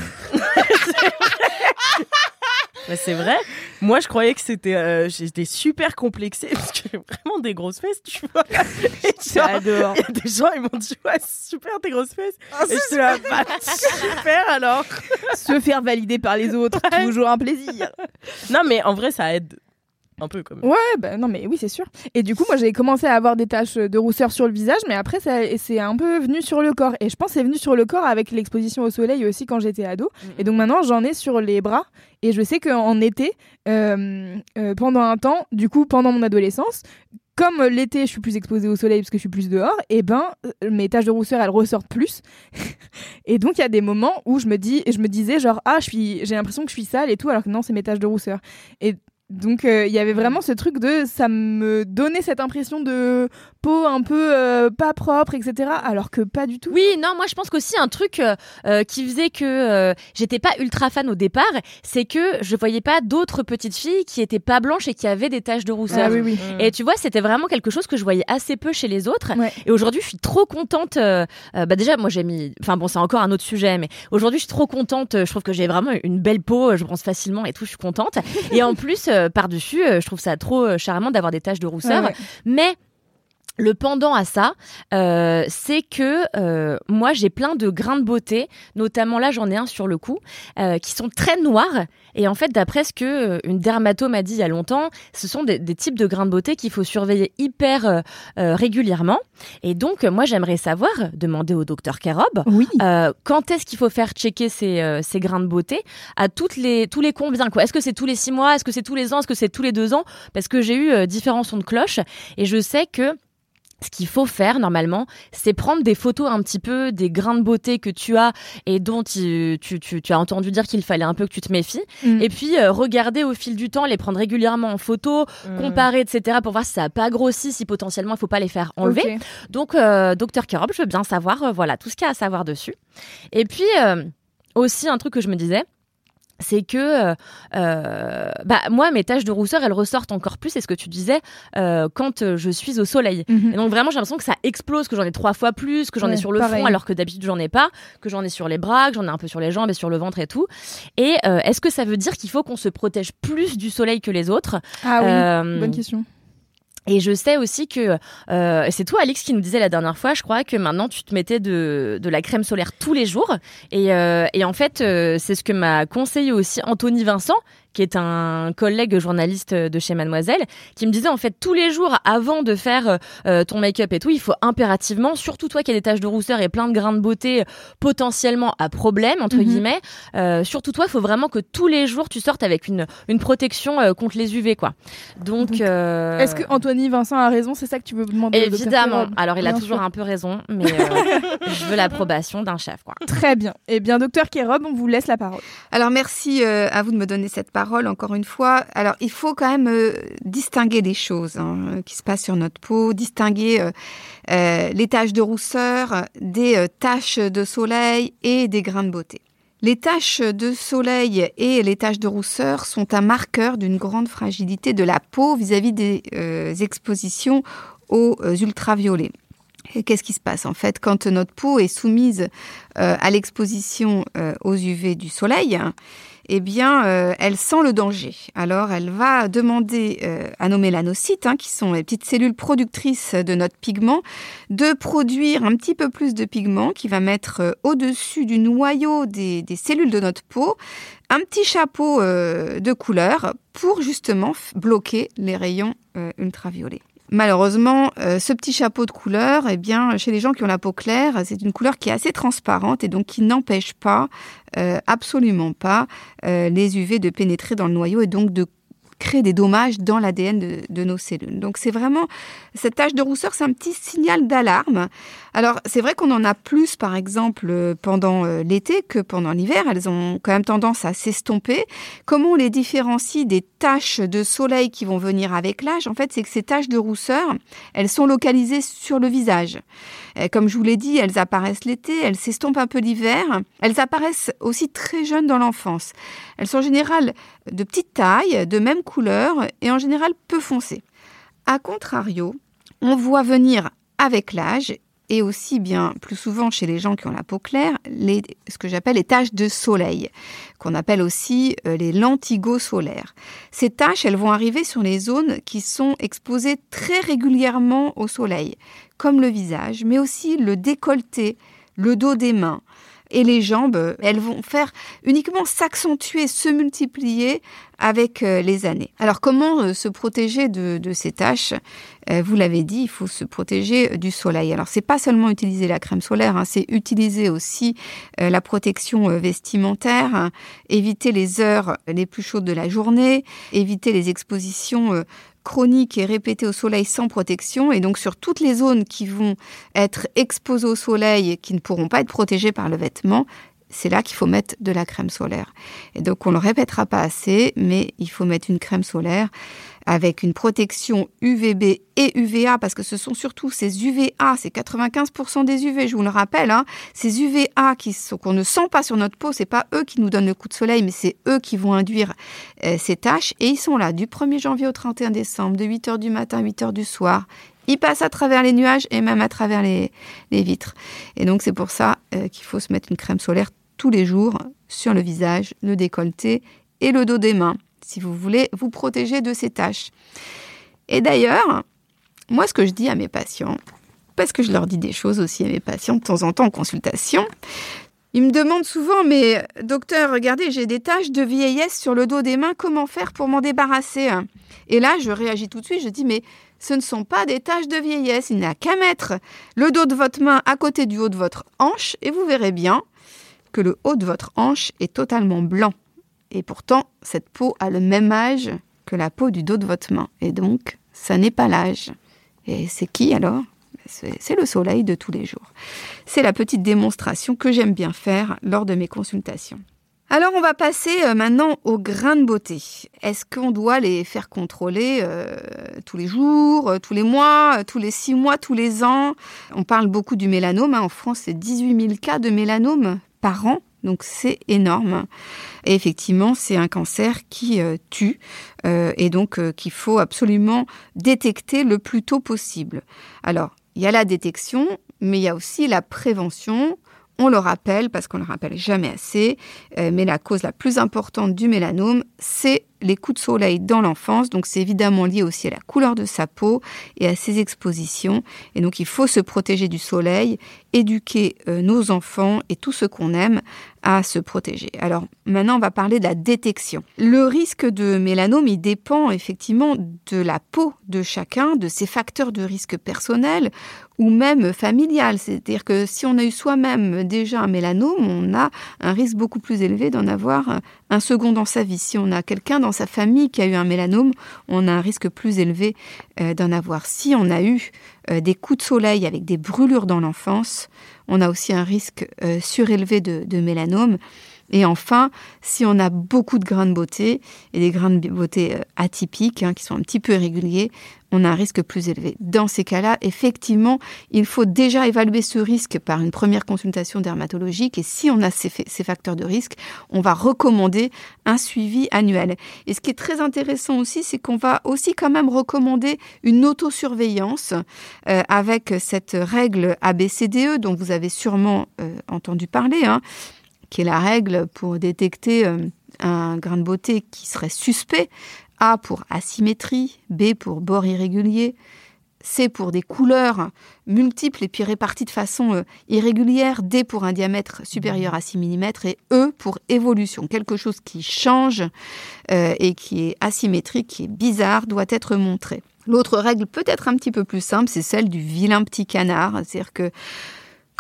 Mais c'est vrai. Moi, je croyais que c'était. euh, J'étais super complexée parce que j'ai vraiment des grosses fesses, tu vois. J'adore. il y a des gens, ils m'ont dit Ouais, super tes grosses fesses. Et j'étais là, bah, super alors. Se faire valider par les autres, toujours un plaisir. Non, mais en vrai, ça aide un peu. Ouais, bah non, mais oui, c'est sûr. Et du coup, moi, j'ai commencé à avoir des taches de rousseur sur le visage, mais après, ça- c'est un peu venu sur le corps. Et je pense que c'est venu sur le corps avec l'exposition au soleil aussi quand j'étais ado. Et donc maintenant, j'en ai sur les bras. Et je sais qu'en été, euh, euh, pendant un temps, du coup, pendant mon adolescence, comme l'été, je suis plus exposée au soleil parce que je suis plus dehors, et ben euh, mes taches de rousseur elles ressortent plus. et donc il y a des moments où je me dis, je me disais genre ah je suis, j'ai l'impression que je suis sale et tout, alors que non c'est mes taches de rousseur. Et donc euh, il y avait vraiment ce truc de ça me donnait cette impression de peau un peu euh, pas propre etc. Alors que pas du tout. Oui, non, moi je pense qu'aussi un truc euh, euh, qui faisait que euh, j'étais pas ultra fan au départ, c'est que je voyais pas d'autres petites filles qui étaient pas blanches et qui avaient des taches de rousseur. Ah oui oui. Et tu vois, c'était vraiment quelque chose que je voyais assez peu chez les autres. Ouais. Et aujourd'hui, je suis trop contente. bah déjà, moi, j'ai mis. Enfin bon, c'est encore un autre sujet, mais aujourd'hui, je suis trop contente. Je trouve que j'ai vraiment une belle peau. Je bronze facilement et tout. Je suis contente. et en plus, par-dessus, euh, je trouve ça trop euh, charmant d'avoir des taches de rousseur. Ouais, ouais. Mais le pendant à ça, euh, c'est que euh, moi j'ai plein de grains de beauté, notamment là j'en ai un sur le cou, euh, qui sont très noirs. Et en fait, d'après ce que euh, une dermato m'a dit il y a longtemps, ce sont des, des types de grains de beauté qu'il faut surveiller hyper euh, euh, régulièrement. Et donc, moi j'aimerais savoir, demander au docteur Carob, Oui. euh, quand est-ce qu'il faut faire checker ces, euh, ces grains de beauté? À toutes les, tous les combien quoi? Est-ce que c'est tous les six mois? Est-ce que c'est tous les ans? Est-ce que c'est tous les deux ans? Parce que j'ai eu différents sons de cloche. Et je sais que ce qu'il faut faire normalement, c'est prendre des photos un petit peu des grains de beauté que tu as et dont tu, tu, tu, tu as entendu dire qu'il fallait un peu que tu te méfies. Mm. Et puis euh, regarder au fil du temps, les prendre régulièrement en photo, Mm. comparer, etc. pour voir si ça n'a pas grossi, si potentiellement il faut pas les faire enlever. Donc, euh, docteur Carob, je veux bien savoir, euh, voilà, tout ce qu'il y a à savoir dessus. Et puis, aussi, un truc que je me disais, c'est que, euh, euh, bah, moi, mes taches de rousseur, elles ressortent encore plus, c'est ce que tu disais, euh, quand euh, je suis au soleil. Mhm. Et donc, vraiment, j'ai l'impression que ça explose, que j'en ai trois fois plus, que j'en ai sur le pareil. front, alors que d'habitude, j'en ai pas, que j'en ai sur les bras, que j'en ai un peu sur les jambes et sur le ventre et tout. Et euh, est-ce que ça veut dire qu'il faut qu'on se protège plus du soleil que les autres? Ah oui. Euh, Bonne question. Et je sais aussi que euh, c'est toi, Alix, qui nous disait la dernière fois, je crois, que maintenant tu te mettais de, la crème solaire tous les jours. Et, euh, en fait, euh, c'est ce que m'a conseillé aussi Anthony Vincent, qui est un collègue journaliste de chez Mademoiselle, qui me disait en fait tous les jours avant de faire euh, ton make-up et tout, il faut impérativement, surtout toi qui as des taches de rousseur et plein de grains de beauté potentiellement à problème entre Mhm. guillemets, euh, surtout toi, il faut vraiment que tous les jours tu sortes avec une une protection euh, contre les UV quoi. Donc, Donc, euh, Est-ce que Anthony Vincent a raison? C'est ça que tu veux demander docteur Évidemment. Alors, il a toujours sûr. un peu raison, mais euh, je veux l'approbation d'un chef, quoi. Très bien. Eh bien, docteur Kérob, on vous laisse la parole. Alors merci euh, à vous de me donner cette parole encore une fois. Alors il faut quand même euh, distinguer des choses hein, qui se passent sur notre peau, distinguer euh, euh, les taches de rousseur des euh, taches de soleil et des grains de beauté. Les taches de soleil et les taches de rousseur sont un marqueur d'une grande fragilité de la peau vis-à-vis des euh, expositions aux euh, ultraviolets. Et qu'est-ce qui se passe? En fait quand notre peau est soumise euh, à l'exposition euh, aux UV du soleil eh bien, euh, elle sent le danger. Alors, elle va demander euh, à nos mélanocytes, hein, qui sont les petites cellules productrices de notre pigment, de produire un petit peu plus de pigment qui va mettre euh, au-dessus du noyau des, cellules de notre peau un petit chapeau de couleur pour justement bloquer les rayons ultraviolets. Malheureusement, euh, ce petit chapeau de couleur, eh bien, chez les gens qui ont la peau claire, c'est une couleur qui est assez transparente et donc qui n'empêche pas, euh, absolument pas, euh, les UV de pénétrer dans le noyau et donc de créer des dommages dans l'ADN de, de nos cellules. Donc c'est vraiment cette tache de rousseur, c'est un petit signal d'alarme. Alors c'est vrai qu'on en a plus, par exemple, euh, pendant euh, l'été que pendant l'hiver. Elles ont quand même tendance à s'estomper. Comment on les différencie des taches de soleil qui vont venir avec l'âge? En fait, c'est que ces taches de rousseur, elles sont localisées sur le visage. Euh, Comme je vous l'ai dit, elles apparaissent l'été, elles s'estompent un peu l'hiver. Elles apparaissent aussi très jeunes dans l'enfance. Elles sont en général de petite taille, de même couleur et en général peu foncées. A contrario, on voit venir avec l'âge et aussi bien plus souvent chez les gens qui ont la peau claire, ce que j'appelle les taches de soleil, qu'on appelle aussi euh, les lentigos solaires. Ces taches, elles vont arriver sur les zones qui sont exposées très régulièrement au soleil, comme le visage, mais aussi le décolleté, le dos des mains et les jambes. Elles vont faire uniquement s'accentuer, se multiplier avec euh, les années. Alors comment euh, se protéger de, ces taches? Euh, Vous l'avez dit, il faut se protéger du soleil. Alors c'est pas seulement utiliser la crème solaire, hein, c'est utiliser aussi la protection vestimentaire, hein, éviter les heures les plus chaudes de la journée, éviter les expositions chroniques et répétées au soleil sans protection. Et donc sur toutes les zones qui vont être exposées au soleil et qui ne pourront pas être protégées par le vêtement, c'est là qu'il faut mettre de la crème solaire. Et donc on le répétera pas assez, mais il faut mettre une crème solaire avec une protection UVB et UVA, parce que ce sont surtout ces UVA, c'est 95% des UV, je vous le rappelle, hein, ces UVA qui sont qu'on ne sent pas sur notre peau, c'est pas eux qui nous donnent le coup de soleil, mais c'est eux qui vont induire euh, ces taches, et ils sont là du 1er janvier au 31 décembre, de 8h du matin à 8h du soir. Ils passent à travers les nuages et même à travers les, vitres. Et donc c'est pour ça euh, qu'il faut se mettre une crème solaire tous les jours sur le visage, le décolleté et le dos des mains, si vous voulez vous protéger de ces taches. Et d'ailleurs, moi, ce que je dis à mes patients, parce que je leur dis des choses aussi à mes patients de temps en temps en consultation, ils me demandent souvent, mais docteur, regardez, j'ai des taches de vieillesse sur le dos des mains, comment faire pour m'en débarrasser Et là, je réagis tout de suite, je dis, mais ce ne sont pas des taches de vieillesse, il n'y a qu'à mettre le dos de votre main à côté du haut de votre hanche, et vous verrez bien que le haut de votre hanche est totalement blanc. Et pourtant, cette peau a le même âge que la peau du dos de votre main. Et donc, ça n'est pas l'âge. Et c'est qui alors? C'est le soleil de tous les jours. C'est la petite démonstration que j'aime bien faire lors de mes consultations. Alors on va passer euh, maintenant aux grains de beauté. Est-ce qu'on doit les faire contrôler euh, tous les jours, euh, tous les mois, tous les six mois, tous les ans? On parle beaucoup du mélanome. hein. En France, c'est 18 000 cas de mélanome par an. Donc c'est énorme. Et effectivement, c'est un cancer qui euh, tue euh, et donc euh, qu'il faut absolument détecter le plus tôt possible. Alors, il y a la détection, mais il y a aussi la prévention. On le rappelle parce qu'on ne le rappelle jamais assez, euh, mais la cause la plus importante du mélanome, c'est les coups de soleil dans l'enfance. Donc c'est évidemment lié aussi à la couleur de sa peau et à ses expositions. Et donc il faut se protéger du soleil, éduquer euh, nos enfants et tous ceux qu'on aime à se protéger. Alors maintenant, on va parler de la détection. Le risque de mélanome, il dépend effectivement de la peau de chacun, de ses facteurs de risque personnels ou même familial. C'est-à-dire que si on a eu soi-même déjà un mélanome, on a un risque beaucoup plus élevé d'en avoir un second dans sa vie. Si on a quelqu'un dans sa famille qui a eu un mélanome, on a un risque plus élevé euh, d'en avoir. Si on a eu euh, des coups de soleil avec des brûlures dans l'enfance, on a aussi un risque euh, surélevé de, de mélanome. Et enfin, si on a beaucoup de grains de beauté et des grains de beauté euh, atypiques, hein, qui sont un petit peu irréguliers, on a un risque plus élevé. Dans ces cas-là, effectivement, il faut déjà évaluer ce risque par une première consultation dermatologique et si on a ces, fa- ces facteurs de risque, on va recommander un suivi annuel. Et ce qui est très intéressant aussi, c'est qu'on va aussi quand même recommander une autosurveillance euh, avec cette règle ABCDE dont vous avez sûrement euh, entendu parler, hein, qui est la règle pour détecter euh, un grain de beauté qui serait suspect. A pour asymétrie, B pour bord irrégulier, C pour des couleurs multiples et puis réparties de façon euh, irrégulière, D pour un diamètre supérieur à 6 mm et E pour évolution. Quelque chose qui change euh, et qui est asymétrique, qui est bizarre, doit être montré. L'autre règle peut-être un petit peu plus simple, c'est celle du vilain petit canard. C'est-à-dire que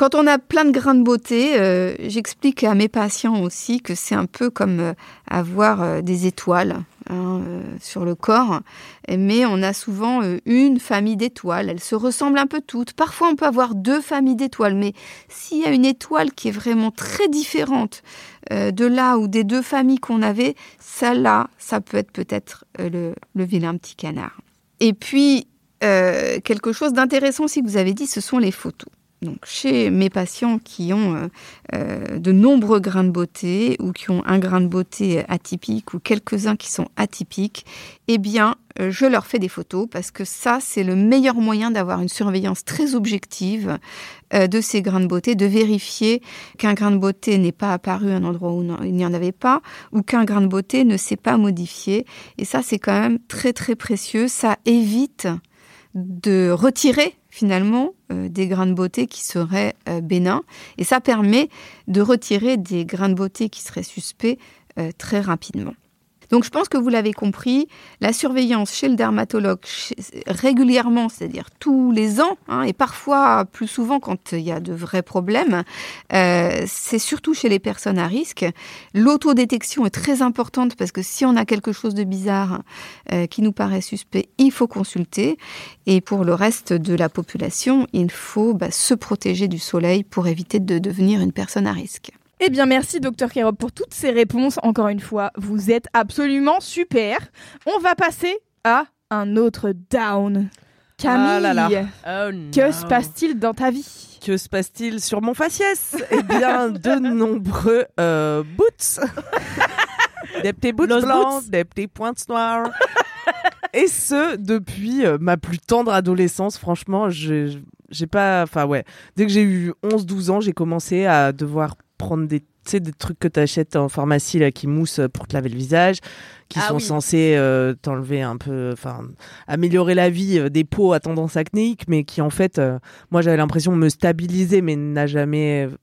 quand on a plein de grains de beauté, euh, j'explique à mes patients aussi que c'est un peu comme euh, avoir euh, des étoiles hein, sur le corps, mais on a souvent une famille d'étoiles. Elles se ressemblent un peu toutes. Parfois, on peut avoir deux familles d'étoiles, mais s'il y a une étoile qui est vraiment très différente de là ou des deux familles qu'on avait, ça là, ça peut être peut-être le, vilain petit canard. Et puis, quelque chose d'intéressant aussi que vous avez dit, ce sont les photos. Donc, chez mes patients qui ont euh, euh, de nombreux grains de beauté ou qui ont un grain de beauté atypique ou quelques-uns qui sont atypiques, eh bien, euh, je leur fais des photos parce que ça, c'est le meilleur moyen d'avoir une surveillance très objective de ces grains de beauté, de vérifier qu'un grain de beauté n'est pas apparu à un endroit où il n'y en avait pas ou qu'un grain de beauté ne s'est pas modifié. Et ça, c'est quand même très, très précieux. Ça évite de retirer finalement euh, des grains de beauté qui seraient euh, bénins et ça permet de retirer des grains de beauté qui seraient suspects euh, très rapidement. Donc je pense que vous l'avez compris, la surveillance chez le dermatologue régulièrement, c'est-à-dire tous les ans, hein, et parfois plus souvent quand il y a de vrais problèmes, euh, c'est surtout chez les personnes à risque. L'autodétection est très importante parce que si on a quelque chose de bizarre euh, qui nous paraît suspect, il faut consulter. Et pour le reste de la population, il faut bah, se protéger du soleil pour éviter de devenir une personne à risque. Eh bien, merci, docteur Kérob, pour toutes ces réponses. Encore une fois, vous êtes absolument super. On va passer à un autre down. Camille, Ah là là. Oh que se passe-t-il dans ta vie? Que se passe-t-il sur mon faciès? Eh bien, de nombreux euh, boots. des petits boots Los blancs, boots. des petits pointes noires. Et ce, depuis euh, ma plus tendre adolescence, franchement, j'ai pas... Enfin, ouais. Dès que j'ai eu 11-12 ans, j'ai commencé à devoir prendre des... Des trucs que tu achètes en pharmacie là, qui moussent pour te laver le visage, qui Ah sont oui. censés euh, t'enlever un peu, enfin, améliorer la vie euh, des peaux à tendance acnéique, mais qui en fait, euh, moi j'avais l'impression de me stabiliser, mais n'a jamais euh,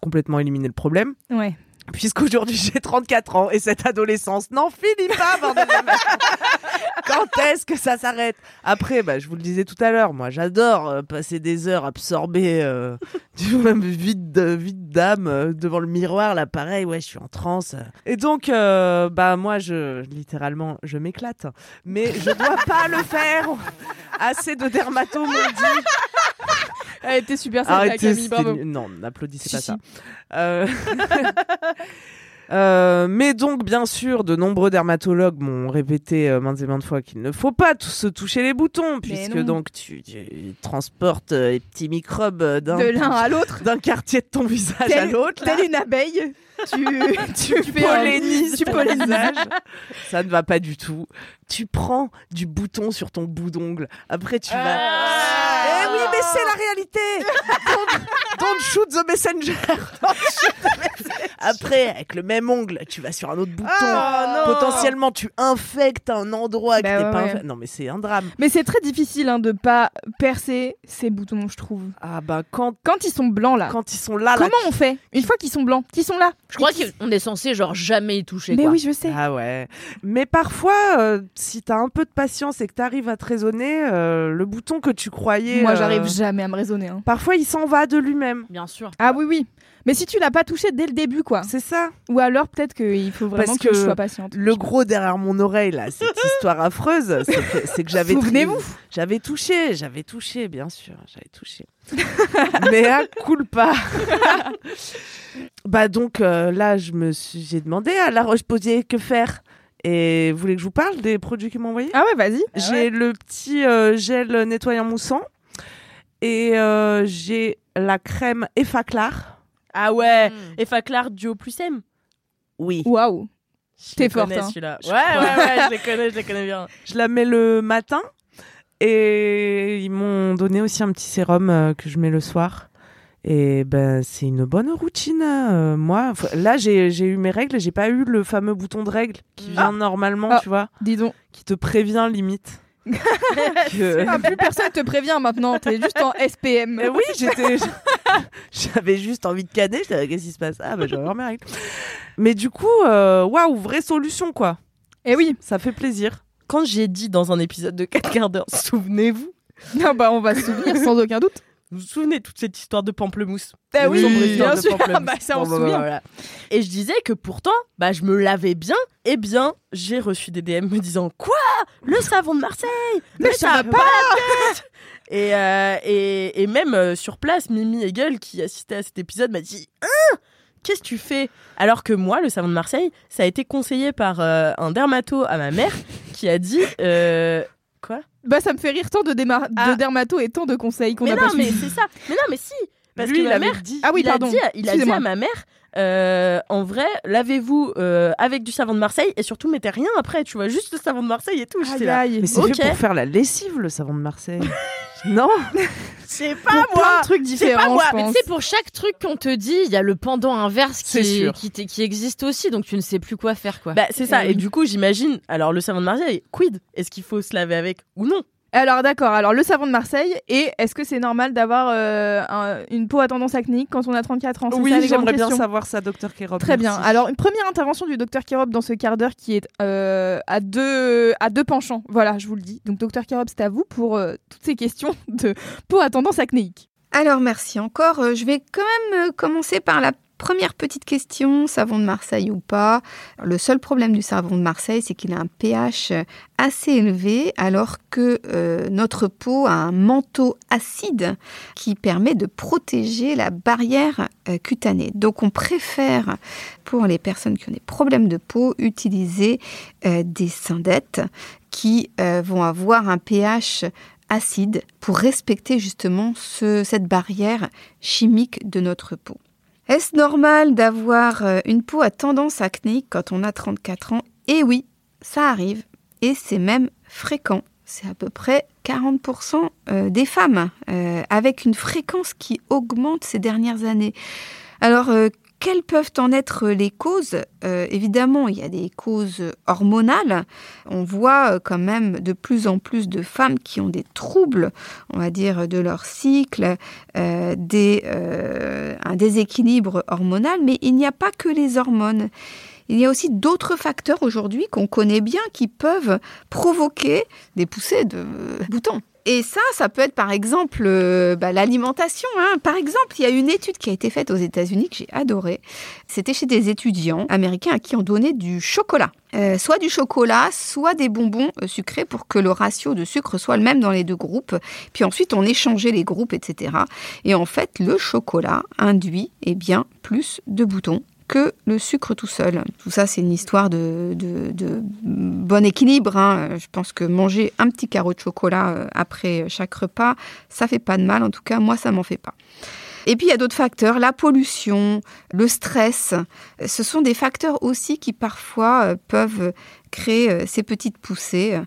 complètement éliminé le problème. Ouais. Puisqu'aujourd'hui j'ai 34 ans et cette adolescence n'en finit pas, bordel de merde. Quand est-ce que ça s'arrête? Après, bah, je vous le disais tout à l'heure, moi j'adore euh, passer des heures absorbées euh, du même vide de- vide d'âme euh, devant le miroir, là pareil, ouais, je suis en transe. Et donc, euh, bah moi, je littéralement, je m'éclate, mais je dois pas le faire. Assez de dermatos m'ont dit. Elle était super sympa, Camille, bravo. Non, n'applaudissez Si, pas si. ça. Euh, euh, mais donc, bien sûr, de nombreux dermatologues m'ont répété euh, maintes et maintes fois qu'il ne faut pas tous se toucher les boutons, puisque donc tu, tu transportes euh, les petits microbes d'un De l'un à l'autre, d'un quartier de ton visage à l'autre. telle une abeille, tu, tu, fais un- Pollénises tu pollinises. Ça ne va pas du tout. Tu prends du bouton sur ton bout d'ongle. Après, tu vas. Oui, mais c'est la réalité. Don't, don't shoot the messenger. Don't shoot the messenger. Après, avec le même ongle, tu vas sur un autre bouton. Ah. Potentiellement, tu infectes un endroit qui Bah n'est ouais, pas. ouais. Non, mais c'est un drame. Mais c'est très difficile hein, de pas percer ces boutons, je trouve. Ah bah quand Quand ils sont blancs là, quand ils sont là, là. comment on fait Une fois qu'ils sont blancs, qu'ils sont là Je crois qu'on est censé genre jamais y toucher. Mais quoi. oui, je sais. Ah ouais. Mais parfois, euh, si t'as un peu de patience et que t'arrives à te raisonner, euh, le bouton que tu croyais. Moi, j'arrive jamais à me raisonner. hein. Parfois, il s'en va de lui-même. Bien sûr. Ah oui, oui. Mais si tu l'as pas touché dès le début, quoi. C'est ça. Ou alors peut-être qu'il faut vraiment Parce que, que je sois patiente. Le gros derrière mon oreille, là, cette histoire affreuse, c'est que, que j'avais. Souvenez-vous. J'avais touché, j'avais touché, bien sûr, j'avais touché. Mais à culpa. bah donc euh, là, je me suis, j'ai demandé à La Roche-Posay que faire? Et vous voulez que je vous parle des produits qu'ils m'ont envoyés? Ah ouais, vas-y. J'ai le petit euh, gel nettoyant moussant et euh, j'ai la crème Effaclar. Ah ouais, Mm. Effaclar Duo plus M. Oui. Waouh. Je T'es connais, hein. celui-là. Je Ouais, ouais, ouais, je les connais, je les connais bien. Je la mets le matin et ils m'ont donné aussi un petit sérum euh, que je mets le soir. Et ben c'est une bonne routine. euh, moi, là j'ai j'ai eu mes règles, et j'ai pas eu le fameux bouton de règle qui Mm. vient normalement, Ah. tu vois, Dis donc. qui te prévient limite. Que- Ah, plus personne te prévient maintenant. T'es juste en SPM. Oui, j'étais, j'avais juste envie de canner. J'étais, qu'est-ce qui se passe? Ah, bah, j'avais règles. Mais du coup, euh, waouh, vraie solution, quoi. Et oui. Ça fait plaisir. Quand j'ai dit dans un épisode de 4 quarts d'heure, souvenez-vous, Ah bah, on va se souvenir sans aucun doute. Vous vous souvenez toute cette histoire de pamplemousse Bah oui, bien de sûr. Ah bah, ça, on Bon, se bah, souvient. voilà. Et je disais que pourtant, bah, je me lavais bien. Eh bien, j'ai reçu des DM me disant Quoi? Le savon de Marseille Mais, ça va pas la tête et, euh, et, et même euh, sur place, Mimi Hegel, qui assistait à cet épisode, m'a dit Hein? Qu'est-ce que tu fais? Alors que moi, le savon de Marseille, ça a été conseillé par euh, un dermato à ma mère qui a dit euh, Quoi? Bah, ça me fait rire tant de, Ah. de dermato et tant de conseils qu'on Mais a non, pas mais c'est ça. Mais non, mais si. Parce Lui, que il ma mère, dit. Ah oui, il a pardon. dit, il a dit à ma mère, euh, en vrai, lavez-vous euh, avec du savon de Marseille et surtout mettez rien après, tu vois, juste le savon de Marseille et tout. Aïe, là. Mais c'est Ok. fait pour faire la lessive, le savon de Marseille. non C'est Pour plein de trucs différents, moi, pense. tu sais, pour chaque truc qu'on te dit, il y a le pendant inverse C'est qui, existe aussi, donc tu ne sais plus quoi faire, quoi. Bah, c'est ça. Eh Et oui. du coup, j'imagine, alors le savon de Marseille, quid? Est-ce qu'il faut se laver avec ou non? Alors d'accord, alors le savon de Marseille, et est-ce que c'est normal d'avoir euh, un- une peau à tendance acnéique quand on a 34 ans? C'est ça, Oui, les grandes j'aimerais bien questions savoir ça, docteur Kérob. Très bien. merci. Alors, une première intervention du docteur Kirob dans ce quart d'heure qui est euh, à, deux, à deux penchants. Voilà, je vous le dis. Donc, docteur Kirob, c'est à vous pour euh, toutes ces questions de peau à tendance acnéique. Alors merci encore. Euh, Je vais quand même euh, commencer par la première petite question, savon de Marseille ou pas? Le seul problème du savon de Marseille, c'est qu'il a un pH assez élevé alors que euh, notre peau a un manteau acide qui permet de protéger la barrière euh, cutanée. Donc on préfère, pour les personnes qui ont des problèmes de peau, utiliser euh, des syndettes qui vont avoir un pH acide pour respecter justement ce- cette barrière chimique de notre peau. Est-ce normal d'avoir euh, une peau à tendance acnéique quand on a 34 ans? Eh oui, ça arrive et c'est même fréquent. C'est à peu près 40% euh, des femmes euh, avec une fréquence qui augmente ces dernières années. Alors, quelles peuvent en être les causes? Euh, Évidemment, il y a des causes hormonales. On voit euh, quand même de plus en plus de femmes qui ont des troubles, on va dire, de leur cycle, euh, euh, un déséquilibre hormonal, mais il n'y a pas que les hormones. Il y a aussi d'autres facteurs aujourd'hui qu'on connaît bien qui peuvent provoquer des poussées de boutons. Et ça, ça peut être par exemple euh, bah, l'alimentation. hein. Par exemple, il y a une étude qui a été faite aux États-Unis que j'ai adorée. C'était chez des étudiants américains à qui on donnait du chocolat. Euh, soit du chocolat, soit des bonbons euh, sucrés pour que le ratio de sucre soit le même dans les deux groupes. Puis ensuite, on échangeait les groupes, etc. Et en fait, le chocolat induit eh bien, plus de boutons le sucre tout seul. Tout ça, c'est une histoire de, bon équilibre. hein. Je pense que manger un petit carreau de chocolat euh, après chaque repas, ça fait pas de mal. En tout cas, moi, ça m'en fait pas. Et puis, il y a d'autres facteurs, la pollution, le stress. Ce sont des facteurs aussi qui parfois euh, peuvent créer euh, ces petites poussées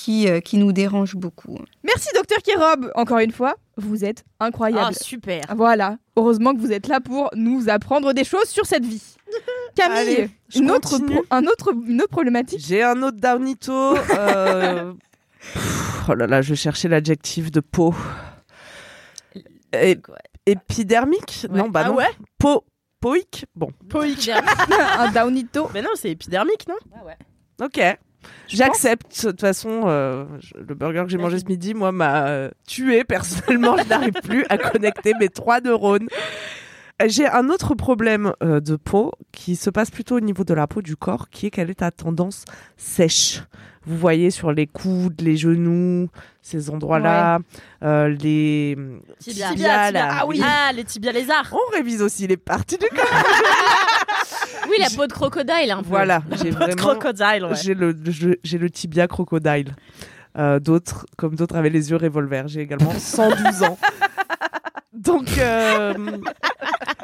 qui, euh, qui nous dérangent beaucoup. Merci, docteur Kirob. Encore une fois, vous êtes Ah, incroyable. super. Voilà. Heureusement que vous êtes là pour nous apprendre des choses sur cette vie. Camille, Allez, une, autre pro- un autre, une autre problématique. J'ai un autre Downito. euh, Oh là là, je cherchais l'adjectif de peau. Et- épidermique? Ouais. Non, bah ah non. ouais? Peau. Poïque? Bon, Poïque. un downito. Mais non, c'est épidermique, non? Ok. J'accepte. De toute façon, euh, le burger que j'ai mangé ce midi, moi, m'a euh, tué. Personnellement, je n'arrive plus à connecter mes trois neurones. J'ai un autre problème euh, de peau qui se passe plutôt au niveau de la peau du corps, qui est qu'elle est à tendance sèche. Vous voyez sur les coudes, les genoux, ces endroits-là, euh, les Tibia, tibias, là. Ah oui. Ah, les tibias lézards. On révise aussi les parties du corps. Oui, la peau de crocodile, un peu. Voilà, j'ai vraiment Crocodile, ouais. j'ai le j'ai le tibia crocodile. Euh, d'autres comme d'autres avaient les yeux revolver. J'ai également 112 ans. Donc euh,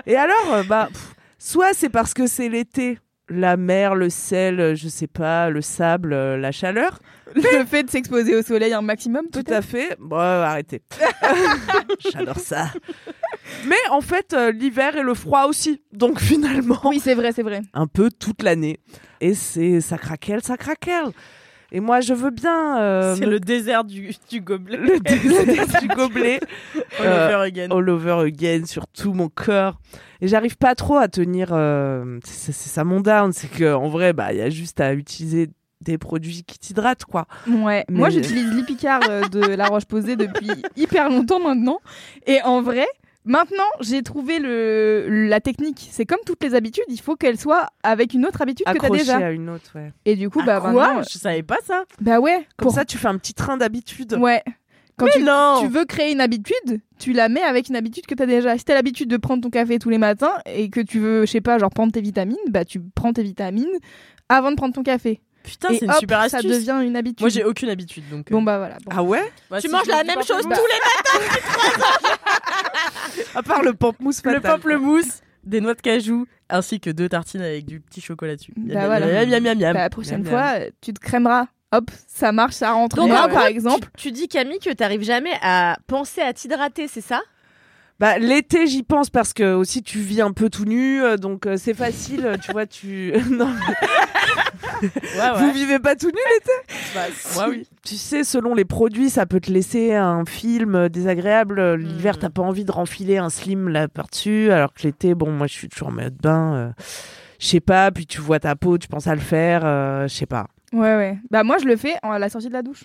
et alors euh, bah pff, soit c'est parce que c'est l'été, la mer, le sel, je sais pas, le sable, la chaleur. Le fait de s'exposer au soleil un maximum, Tout à fait. Bon, euh, arrêtez. J'adore ça. Mais en fait, euh, l'hiver et le froid aussi. Donc finalement, Oui, c'est vrai, c'est vrai. un peu toute l'année. Et c'est ça craquelle, ça craquelle. Et moi, je veux bien euh, C'est me- le désert du, du gobelet. le désert du gobelet All Euh, over again. all over again sur tout mon corps. Et j'arrive pas trop à tenir. euh, c'est c'est ça mon down, c'est que en vrai, bah, il y a juste à utiliser des produits qui t'hydratent, quoi. Ouais. Mais- Moi, j'utilise l'Ipicard euh, de La Roche-Posay depuis hyper longtemps maintenant. Et en vrai, maintenant, j'ai trouvé le, la technique. C'est comme toutes les habitudes, il faut qu'elle soit avec une autre habitude que t'as déjà. à une autre, ouais. Et du coup, Ah, bah quoi maintenant, Je savais pas ça. bah ouais. Comme pour- ça, tu fais un petit train d'habitude. Ouais. Quand Mais tu, non tu veux créer une habitude, tu la mets avec une habitude que tu as déjà. Si t'as l'habitude de prendre ton café tous les matins et que tu veux, je sais pas, genre prendre tes vitamines, bah tu prends tes vitamines avant de prendre ton café. Putain, c'est une hop, super ça astuce. devient une habitude. Moi, j'ai aucune habitude, donc. Bon euh, bah voilà. Bon. Ah ouais bah, Tu si manges la le même chose tous les À part le pamplemousse Le fatal. pamplemousse, des noix de cajou, ainsi que deux tartines avec du petit chocolat dessus. Bah Miam, voilà. miam, miam, miam, miam. Bah, la prochaine Miam, fois, euh, tu te crèmeras. Hop, ça marche, ça rentre. Donc, en par gros, exemple, Tu, tu dis, Camille, que t'arrives jamais à penser à t'hydrater, c'est ça? Bah, l'été, j'y pense parce que aussi tu vis un peu tout nu, euh, donc euh, c'est facile, euh, tu vois, tu. non, Ouais, vous vivez pas tout nu l'été? Bah, moi, oui. Tu sais, selon les produits, ça peut te laisser un film euh, désagréable. Euh, L'hiver, Mm. t'as pas envie de renfiler un slim là par-dessus, alors que l'été, bon, moi je suis toujours en mode bain. euh, je sais pas, puis tu vois ta peau, tu penses à le faire, euh, je sais pas. ouais, ouais. Bah moi, je le fais à la sortie de la douche.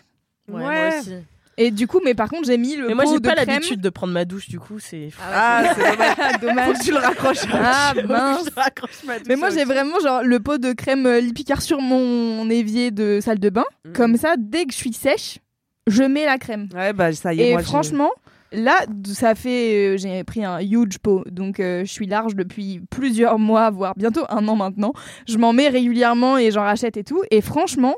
Ouais, Ouais. moi aussi. Et du coup, mais par contre, j'ai mis le Mais moi, pot j'ai pas l'habitude de prendre ma douche, du coup, c'est. Ah, c'est dommage. Faut que tu le raccroches. Ah Faut que mince. je raccroche ma douche Mais moi, j'ai vraiment genre le pot de crème euh, Lipicard sur mon évier de salle de bain. Mhm. Comme ça, dès que je suis sèche, je mets la crème. Ouais, bah ça y est, Et moi, franchement, là, ça fait. euh, j'ai pris un huge pot. Donc, euh, je suis large depuis plusieurs mois, voire bientôt un an maintenant. Je m'en mets régulièrement et j'en rachète et tout. Et franchement,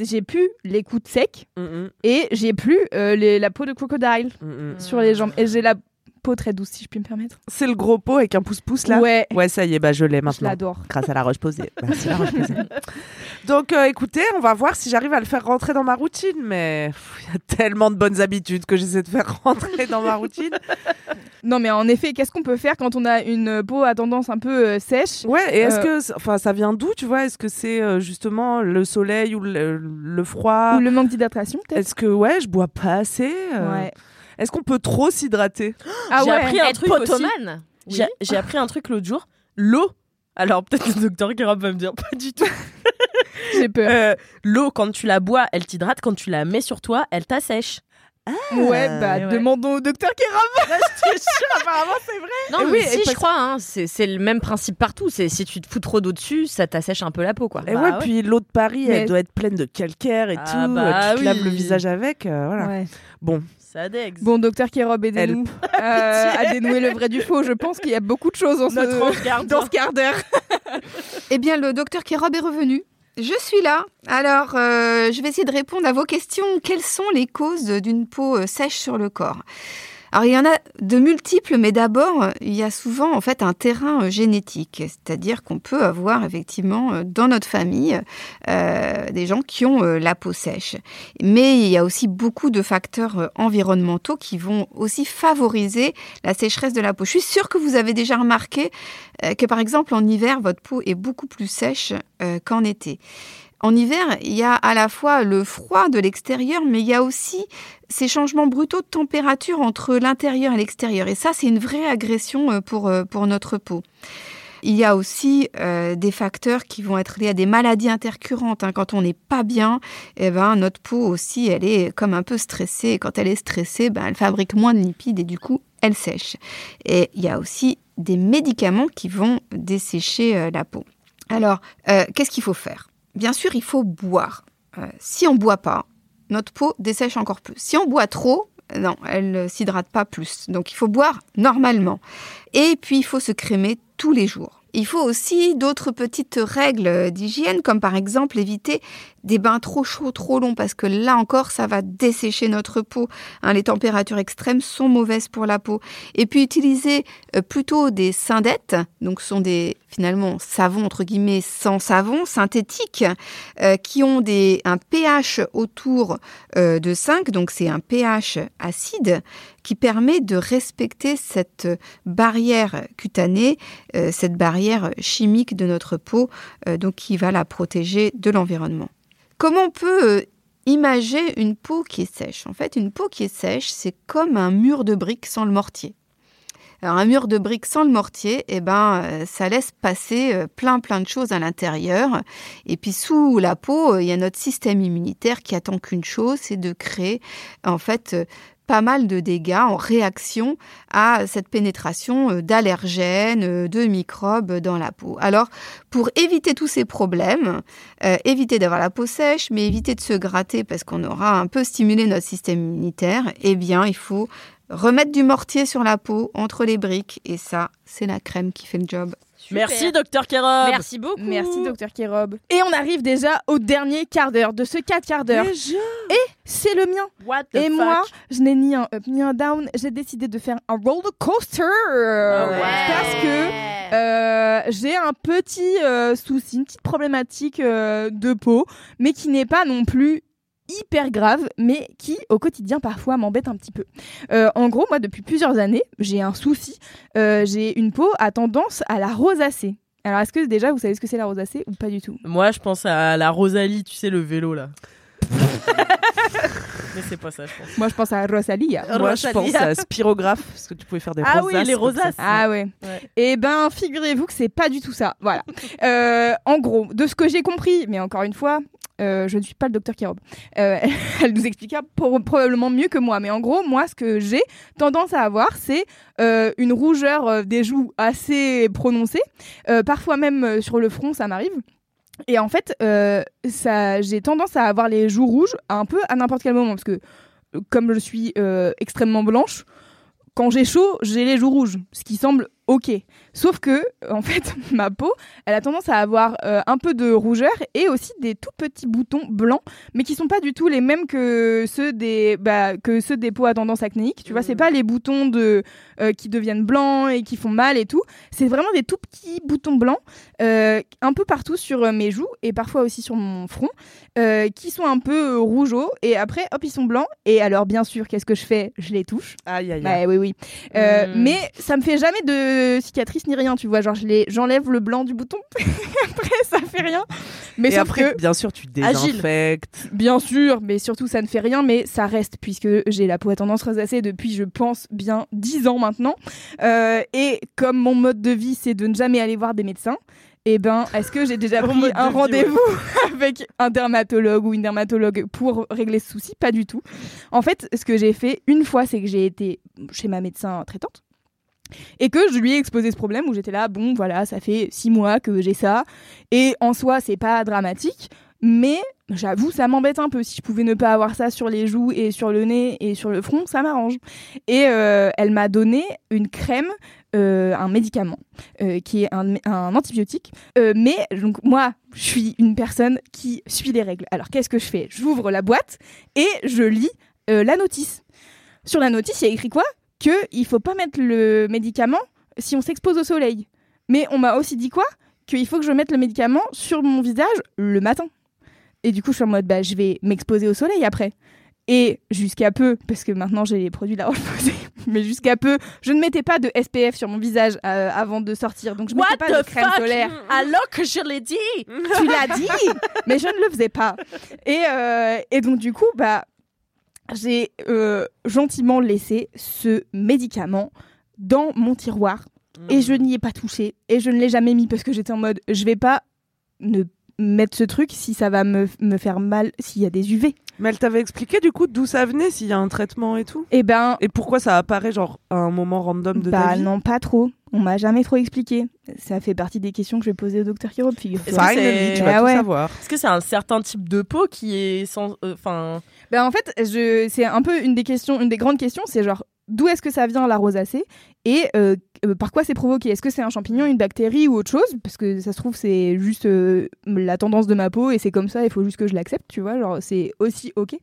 j'ai plus les coups de sec Mm, mm, et j'ai plus euh, les- la peau de crocodile mm, mm. sur les jambes. Et j'ai la peau très douce, si je puis me permettre. C'est le gros pot avec un pouce-pouce là Ouais, Ouais, ça y est, bah je l'ai je maintenant. l'adore. Grâce à la roche posée. C'est la roche posée. Donc euh, écoutez, on va voir si j'arrive à le faire rentrer dans ma routine. Mais il y a tellement de bonnes habitudes que j'essaie de faire rentrer dans ma routine. Non, mais en effet, qu'est-ce qu'on peut faire quand on a une peau à tendance un peu euh, sèche? Ouais, et est-ce Euh, que, enfin, ça vient d'où, tu vois? Est-ce que c'est justement le soleil ou le, le froid? Ou le manque d'hydratation peut-être? Est-ce que ouais, je bois pas assez Ouais. Est-ce qu'on peut trop s'hydrater? Ah J'ai ouais. appris un Être truc aussi. potomane J'ai j'ai appris un truc l'autre jour. L'eau. Alors peut-être le docteur Guérab va me dire pas du tout. J'ai peur. Euh, L'eau, quand tu la bois, elle t'hydrate. Quand tu la mets sur toi, elle t'assèche. ouais, bah ouais. demandons au docteur jure, apparemment c'est vrai. Non, Et mais oui, si, je crois, hein, c'est c'est le même principe partout. C'est si tu te fous trop d'eau dessus, ça t'assèche un peu la peau, quoi. Et Bah ouais, ouais. puis l'eau de Paris, Mais- elle doit être pleine de calcaire et Ah tout. bah tu te laves oui. le visage avec, euh, voilà. Ouais. Bon, Ça dex. Bon, docteur Kérob, aidez-nous euh, à dénouer le vrai du faux. Je pense qu'il y a beaucoup de choses en ce... Dans ce quart d'heure. Eh bien, le docteur Kérob est revenu. Je suis là. Alors, euh, je vais essayer de répondre à vos questions. Quelles sont les causes d'une peau euh, sèche sur le corps? Alors il y en a de multiples, mais d'abord il y a souvent en fait un terrain euh, génétique, c'est-à-dire qu'on peut avoir effectivement euh, dans notre famille euh, des gens qui ont la peau sèche, mais il y a aussi beaucoup de facteurs environnementaux qui vont aussi favoriser la sécheresse de la peau. Je suis sûre que vous avez déjà remarqué que par exemple en hiver votre peau est beaucoup plus sèche qu'en été. En hiver, il y a à la fois le froid de l'extérieur, mais il y a aussi ces changements brutaux de température entre l'intérieur et l'extérieur. Et ça, c'est une vraie agression euh, pour, euh, pour notre peau. Il y a aussi euh, des facteurs qui vont être liés à des maladies intercurrentes. hein. Quand on n'est pas bien, eh ben, notre peau aussi, elle est comme un peu stressée. Quand elle est stressée, ben, elle fabrique moins de lipides et du coup, elle sèche. Et il y a aussi des médicaments qui vont dessécher la peau. Alors, qu'est-ce qu'il faut faire? Bien sûr, il faut boire. Euh, si on boit pas, notre peau dessèche encore plus. Si on boit trop, non, elle ne s'hydrate pas plus. Donc il faut boire normalement. Et puis il faut se crémer tous les jours. Il faut aussi d'autres petites règles d'hygiène, comme par exemple éviter des bains trop chauds, trop longs, parce que là encore, ça va dessécher notre peau. Hein, les températures extrêmes sont mauvaises pour la peau. Et puis utiliser euh, plutôt des syndettes, donc ce sont des finalement savons entre guillemets sans savon, synthétiques, euh, qui ont un pH autour euh, de 5, donc c'est un pH acide qui permet de respecter cette barrière cutanée, cette barrière chimique de notre peau, donc qui va la protéger de l'environnement. Comment on peut euh, imager une peau qui est sèche? En fait, une peau qui est sèche, c'est comme un mur de briques sans le mortier. Alors un mur de briques sans le mortier, eh ben, euh, ça laisse passer euh, plein plein de choses à l'intérieur. Et puis sous la peau, il y a notre système immunitaire qui attend qu'une chose, c'est de créer en fait pas mal de dégâts en réaction à cette pénétration euh, d'allergènes, euh, de microbes dans la peau. Alors, pour éviter tous ces problèmes, euh, éviter d'avoir la peau sèche, mais éviter de se gratter parce qu'on aura un peu stimulé notre système immunitaire, eh bien, il faut remettre du mortier sur la peau entre les briques et ça, c'est la crème qui fait le job. Merci, docteur Kerob. Merci beaucoup. Merci, docteur Kérob. Et on arrive déjà au dernier quart d'heure de ce 4 quarts d'heure. C'est le mien. What the Et fuck? moi, je n'ai ni un up ni un down. J'ai décidé de faire un roller coaster. Parce que euh, j'ai un petit euh, souci, une petite problématique euh, de peau, mais qui n'est pas non plus hyper grave, mais qui au quotidien parfois m'embête un petit peu. Euh, en gros, moi depuis plusieurs années, j'ai un souci. Euh, j'ai une peau à tendance à la rosacée. Alors est-ce que déjà vous savez ce que c'est la rosacée ou pas du tout? Moi, je pense à la Rosalie, tu sais, le vélo là. Mais c'est pas ça, je pense. Moi je pense à Rosalia. Moi, je pense à spirographe, parce que tu pouvais faire des Ah rosaces oui, les rosaces. Ah ouais. Ouais. Eh ben, figurez-vous que c'est pas du tout ça. Voilà. Euh, en gros, de ce que j'ai compris, mais encore une fois, euh, je ne suis pas le docteur Kirob. Euh, elle nous expliquera pro- probablement mieux que moi. Mais en gros, moi, ce que j'ai tendance à avoir, c'est euh, une rougeur euh, des joues assez prononcée. Euh, parfois même euh, sur le front, ça m'arrive. Et en fait, euh, ça, j'ai tendance à avoir les joues rouges un peu à n'importe quel moment. Parce que, euh, comme je suis euh, extrêmement blanche, quand j'ai chaud, j'ai les joues rouges, ce qui semble ok. Sauf que, en fait, ma peau, elle a tendance à avoir euh, un peu de rougeur et aussi des tout petits boutons blancs, mais qui sont pas du tout les mêmes que ceux des, bah, que ceux des peaux à tendance acnéique. Tu vois, c'est pas les boutons de, euh, qui deviennent blancs et qui font mal et tout. C'est vraiment des tout petits boutons blancs, euh, un peu partout sur euh, mes joues et parfois aussi sur mon front, euh, qui sont un peu euh, rougeaux. Et après, hop, ils sont blancs. Et alors, bien sûr, qu'est-ce que je fais? Je les touche. Aïe, aïe, aïe. Bah oui, oui. Euh, Mm. Mais ça me fait jamais de cicatrice ni rien, tu vois. Genre, je j'enlève le blanc du bouton. après, ça fait rien. Mais Et après, que, bien sûr, tu Agile. désinfectes. bien sûr, mais surtout, ça ne fait rien, mais ça reste, puisque j'ai la peau à tendance rosacée depuis, je pense, bien 10 ans maintenant. Euh, et comme mon mode de vie, c'est de ne jamais aller voir des médecins, eh ben, est-ce que j'ai déjà pris un rendez-vous avec un dermatologue ou une dermatologue pour régler ce souci? Pas du tout. En fait, ce que j'ai fait une fois, c'est que j'ai été chez ma médecin traitante et que je lui ai exposé ce problème où j'étais là, bon, voilà, ça fait six mois que j'ai ça et en soi, c'est pas dramatique, mais j'avoue, ça m'embête un peu. Si je pouvais ne pas avoir ça sur les joues et sur le nez et sur le front, ça m'arrange. Et euh, elle m'a donné une crème, euh, un médicament euh, qui est un, un antibiotique. Mais donc moi, je suis une personne qui suit les règles. Alors qu'est-ce que je fais? J'ouvre la boîte et je lis la notice. Sur la notice, il y a écrit quoi? Que il faut pas mettre le médicament si on s'expose au soleil. Mais on m'a aussi dit quoi? Qu'il faut que je mette le médicament sur mon visage le matin. Et du coup, je suis en mode, bah, je vais m'exposer au soleil après. Et jusqu'à peu, parce que maintenant j'ai les produits de la Roche-Posay, mais jusqu'à peu, je ne mettais pas de SPF sur mon visage euh, avant de sortir. Donc je What mettais pas de crème fuck? solaire. Alors que je l'ai dit Tu l'as dit, mais je ne le faisais pas. Et, euh, et donc du coup, bah, j'ai euh, gentiment laissé ce médicament dans mon tiroir et je n'y ai pas touché et je ne l'ai jamais mis parce que j'étais en mode je vais pas ne mettre ce truc si ça va me, me faire mal s'il y a des UV. Mais elle t'avait expliqué du coup d'où ça venait, s'il y a un traitement et tout? Et ben Et pourquoi ça apparaît genre à un moment random de ta bah vie? non pas trop. On m'a jamais trop expliqué. Ça fait partie des questions que je vais poser au docteur Kirob, figure Est-ce que c'est- tu Ah vas tout ouais. savoir. Est-ce que c'est un certain type de peau qui est sans. euh, Enfin. Ben en fait, c'est un peu une des grandes questions, c'est genre d'où est-ce que ça vient la rosacée? Et euh, euh, par quoi c'est provoqué? Est-ce que c'est un champignon, une bactérie ou autre chose? Parce que ça se trouve c'est juste euh, la tendance de ma peau et c'est comme ça, il faut juste que je l'accepte, tu vois, genre c'est aussi ok.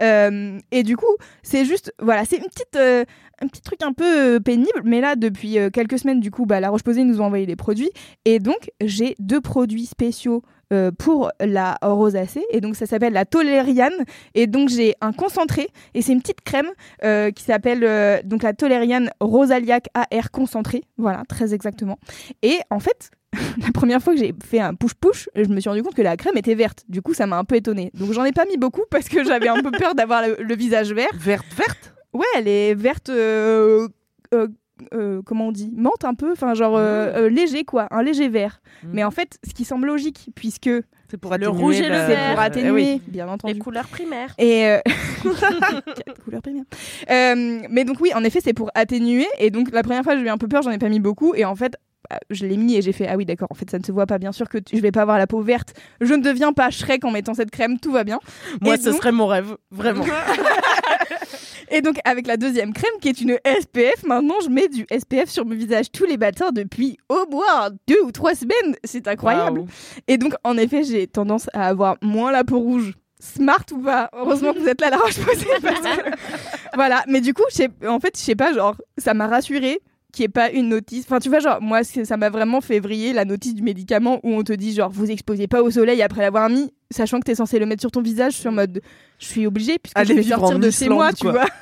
Et du coup, c'est juste, voilà, c'est une petite, un petit truc un peu pénible, mais là depuis quelques semaines, du coup, bah, la Roche-Posay nous a envoyé les produits et donc j'ai deux produits spéciaux. Euh, pour la rosacée et donc ça s'appelle la tolériane et donc j'ai un concentré et c'est une petite crème euh, qui s'appelle euh, donc la Tolériane Rosaliac AR concentré. Voilà, très exactement. Et en fait, la première fois que j'ai fait un push-push, je me suis rendu compte que la crème était verte. Du coup, ça m'a un peu étonnée. Donc j'en ai pas mis beaucoup parce que j'avais un peu peur d'avoir le, le visage vert. Verte, verte? Ouais, elle est verte. euh, euh, comment on dit Menthe un peu, enfin genre euh, euh, léger quoi, un léger vert. Mais en fait, ce qui semble logique, puisque C'est pour Le atténuer rouge et le vert. pour Eh atténuer, oui. bien Les entendu. couleurs primaires. Et euh, couleurs primaires. Euh, mais donc oui, en effet, c'est pour atténuer. Et donc la première fois, j'ai eu un peu peur, j'en ai pas mis beaucoup. Et en fait, bah, je l'ai mis et j'ai fait ah oui d'accord. En fait, ça ne se voit pas. Bien sûr que tu- je vais pas avoir la peau verte. Je ne deviens pas Shrek en mettant cette crème. Tout va bien. Moi, Et ce donc- serait mon rêve. Vraiment. Et donc avec la deuxième crème qui est une SPF, maintenant je mets du SPF sur mon visage tous les matins depuis au moins deux ou trois semaines. C'est incroyable. Et donc, en effet, j'ai tendance à avoir moins la peau rouge. Smart ou pas? Heureusement que vous êtes là, la roche-posay. parce que- voilà. Mais du coup, en fait, je sais pas, genre, ça m'a rassuré qu'il n'y ait pas une notice. Enfin, tu vois, genre, moi, ça m'a vraiment fait vriller la notice du médicament où on te dit, genre, vous exposez pas au soleil après l'avoir mis, sachant que t'es censé le mettre sur ton visage. Je suis en mode, je suis obligée puisque Aller je vais sortir de chez moi, tu vois.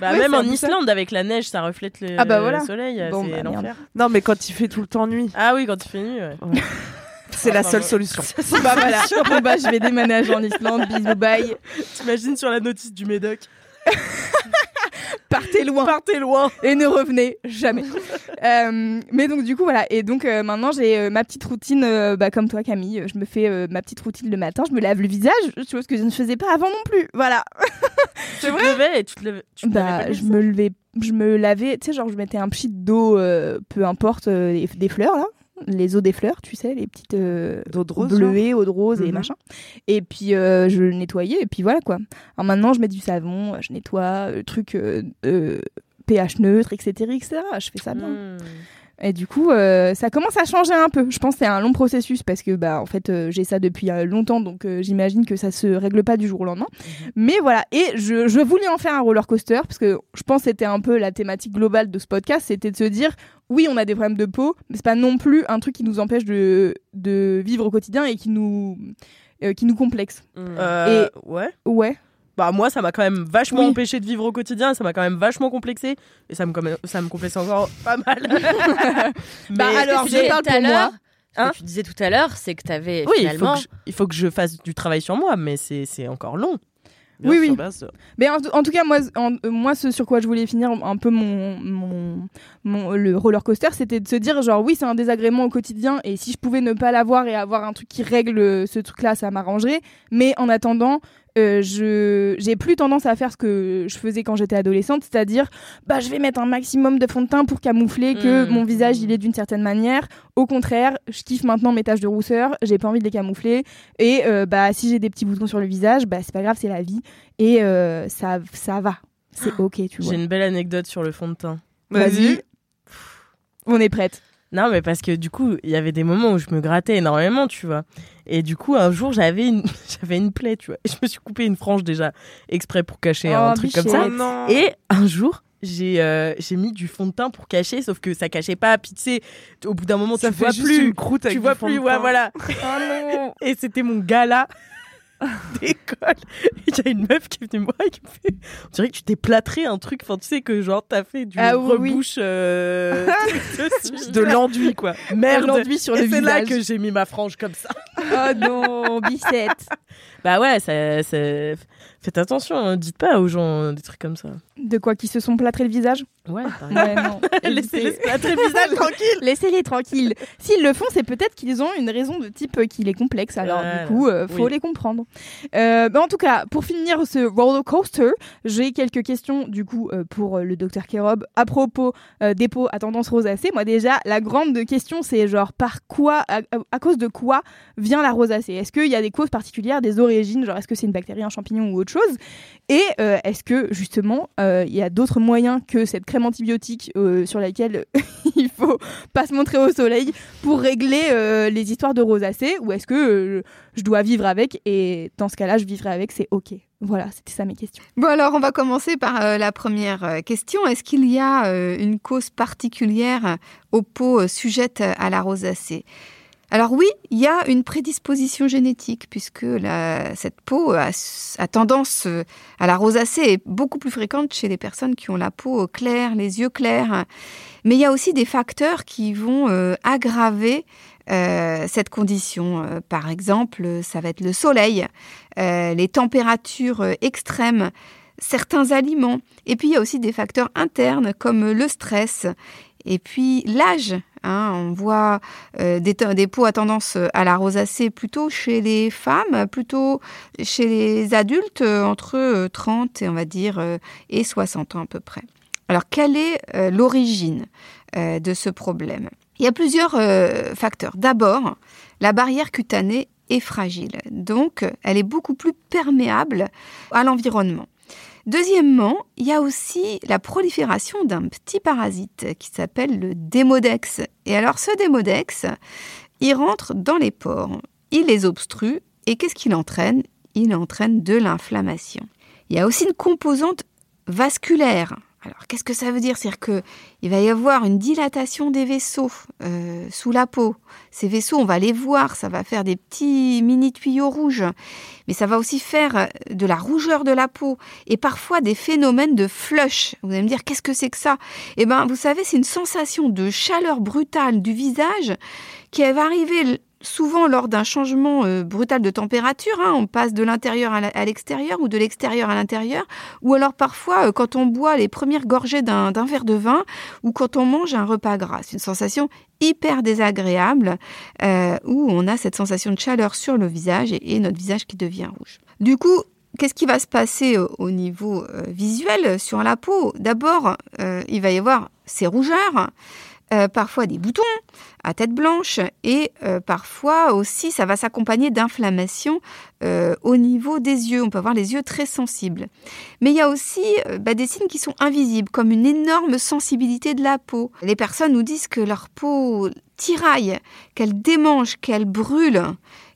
Bah, Ouais, même en ça. Islande, avec la neige, ça reflète le, Ah bah voilà. le soleil. Bon, c'est bah, l'enfer. Non, mais quand il fait tout le temps nuit, Ah oui, quand il fait nuit. ouais. c'est la Ah, seule bah, solution. bah voilà. Bon, bah, je vais déménager en Islande. Bisous, bye. T'imagines sur la notice du Médoc Partez loin. Partez loin. et ne revenez jamais. Euh, mais donc du coup voilà et donc euh, maintenant j'ai euh, ma petite routine bah, comme toi Camille, je me fais ma petite routine le matin, je me lave le visage, chose que je ne faisais pas avant non plus. Voilà. Tu te levais et tu te levais. Tu te lavais Bah je me levais je me lavais, tu sais genre je mettais un pchit d'eau peu importe des fleurs là, les eaux des fleurs, tu sais, les petites euh, D'eau de rose, bleuées, eau de rose et Mhm. machin. Et puis euh, je le nettoyais et puis voilà quoi. Alors maintenant je mets du savon, je nettoie, le truc euh, euh, pH neutre, etc., etc. Je fais ça bien. Hmm. Et du coup, euh, ça commence à changer un peu. Je pense que c'est un long processus parce que, bah, en fait, euh, j'ai ça depuis euh, longtemps, donc euh, j'imagine que ça se règle pas du jour au lendemain. Mais voilà. Et je, je voulais en faire un roller coaster parce que je pense que c'était un peu la thématique globale de ce podcast, c'était de se dire, oui, on a des problèmes de peau, mais c'est pas non plus un truc qui nous empêche de, de vivre au quotidien et qui nous, euh, qui nous complexe. Euh, Ouais. Ouais. Bah moi ça m'a quand même vachement Oui. empêché de vivre au quotidien, ça m'a quand même vachement complexé et ça me ça me complexe encore pas mal. Mais Bah, alors, Ce que tu je disais parle tout à pour moi. l'heure, ce Hein que tu disais tout à l'heure, c'est que tu avais oui, il faut, que je, il faut que je fasse du travail sur moi, mais c'est c'est encore long. Bien Oui, oui. Mais en, en tout cas, moi, en- euh, moi, ce sur quoi je voulais finir un peu mon, mon, mon- le roller coaster, c'était de se dire genre oui, c'est un désagrément au quotidien et si je pouvais ne pas l'avoir et avoir un truc qui règle euh, ce truc-là, ça m'arrangerait. Mais en attendant, euh, je j'ai plus tendance à faire ce que je faisais quand j'étais adolescente, c'est-à-dire bah je vais mettre un maximum de fond de teint pour camoufler que Mmh. mon visage il est d'une certaine manière. Au contraire, je kiffe maintenant mes taches de rousseur, j'ai pas envie de les camoufler et euh, bah si j'ai des petits boutons sur le visage, bah c'est pas grave, c'est la vie et euh, ça ça va. C'est OK, tu vois. J'ai une belle anecdote sur le fond de teint. Vas-y. On est prête. Non, mais parce que du coup, il y avait des moments où je me grattais énormément, tu vois. Et du coup, un jour, j'avais une, j'avais une plaie, tu vois. Et je me suis coupé une frange déjà, exprès pour cacher un Oh, truc comme ça. Oh non. Et un jour, j'ai euh, j'ai mis du fond de teint pour cacher, sauf que ça cachait pas. Puis tu sais, au bout d'un moment, ça tu fait vois juste plus. une croûte avec Tu du vois fond plus, de ouais, voilà. Oh Et c'était mon gala d'école. Et Il y a une meuf qui est venue me voir et qui me fait On dirait que tu t'es plâtré un truc, enfin tu sais que genre t'as fait du Ah oui, rebouche euh. De l'enduit, quoi. merde. L'enduit sur et le c'est là visage. que j'ai mis ma frange comme ça. Oh non, bicette. Bah ouais, ça, ça- faites attention, hein, dites pas aux gens des trucs comme ça. De quoi qui se sont plâtrés le visage Ouais. Laissez-les plâtrer le visage tranquille. Laissez-les tranquilles. S'ils le font, c'est peut-être qu'ils ont une raison de type euh, qu'il est complexe. Alors Voilà. du coup, euh, faut Oui. les comprendre. Euh, mais en tout cas, pour finir ce roller coaster, j'ai quelques questions du coup euh, pour euh, le docteur Kerob à propos euh, des peaux à tendance rosacée. Moi déjà, la grande question, c'est genre par quoi, à, à cause de quoi vient la rosacée? Est-ce qu'il y a des causes particulières, des origines Genre est-ce que c'est une bactérie, un champignon ou autre chose? Et euh, est-ce que justement euh, il y a d'autres moyens que cette crème antibiotique euh, sur laquelle il faut pas se montrer au soleil pour régler les histoires de rosacée ou est-ce que je dois vivre avec et dans ce cas-là je vivrai avec c'est ok? Voilà c'était ça mes questions. Bon, alors on va commencer par la première question. Est-ce qu'il y a une cause particulière aux peaux sujettes à la rosacée? Alors oui, il y a une prédisposition génétique puisque cette peau a, tendance euh, à la rosacée est beaucoup plus fréquente chez les personnes qui ont la peau claire, les yeux clairs. Mais il y a aussi des facteurs qui vont euh, aggraver euh, cette condition. Par exemple, ça va être le soleil, les températures extrêmes, certains aliments. Et puis il y a aussi des facteurs internes comme le stress. Et puis l'âge, hein, on voit euh, des, peaux à tendance à la rosacée plutôt chez les femmes, plutôt chez les adultes euh, entre euh, 30 et on va dire euh, et 60 ans à peu près. Alors quelle est euh, l'origine euh, de ce problème? Il y a plusieurs euh, facteurs. D'abord, la barrière cutanée est fragile, donc elle est beaucoup plus perméable à l'environnement. Deuxièmement, il y a aussi la prolifération d'un petit parasite qui s'appelle le démodex. Et alors ce démodex, il rentre dans les pores, il les obstrue et qu'est-ce qu'il entraîne? Il entraîne de l'inflammation. Il y a aussi une composante vasculaire. Alors qu'est-ce que ça veut dire? C'est-à-dire qu'il va y avoir une dilatation des vaisseaux euh, sous la peau. Ces vaisseaux, on va les voir, ça va faire des petits mini tuyaux rouges, mais ça va aussi faire de la rougeur de la peau et parfois des phénomènes de flush. Vous allez me dire, qu'est-ce que c'est que ça? Eh bien, vous savez, c'est une sensation de chaleur brutale du visage qui va arriver souvent lors d'un changement euh, brutal de température. hein. On passe de l'intérieur à l'extérieur ou de l'extérieur à l'intérieur. Ou alors parfois euh, quand on boit les premières gorgées d'un verre de vin ou quand on mange un repas gras. C'est une sensation hyper désagréable euh, où on a cette sensation de chaleur sur le visage et, et notre visage qui devient rouge. Du coup, qu'est-ce qui va se passer au, au niveau visuel sur la peau? D'abord, il va y avoir ces rougeurs, euh, parfois des boutons à tête blanche et euh, parfois aussi ça va s'accompagner d'inflammation euh, au niveau des yeux. On peut avoir les yeux très sensibles. Mais il y a aussi bah, des signes qui sont invisibles, comme une énorme sensibilité de la peau. Les personnes nous disent que leur peau tiraille, qu'elle démange, qu'elle brûle.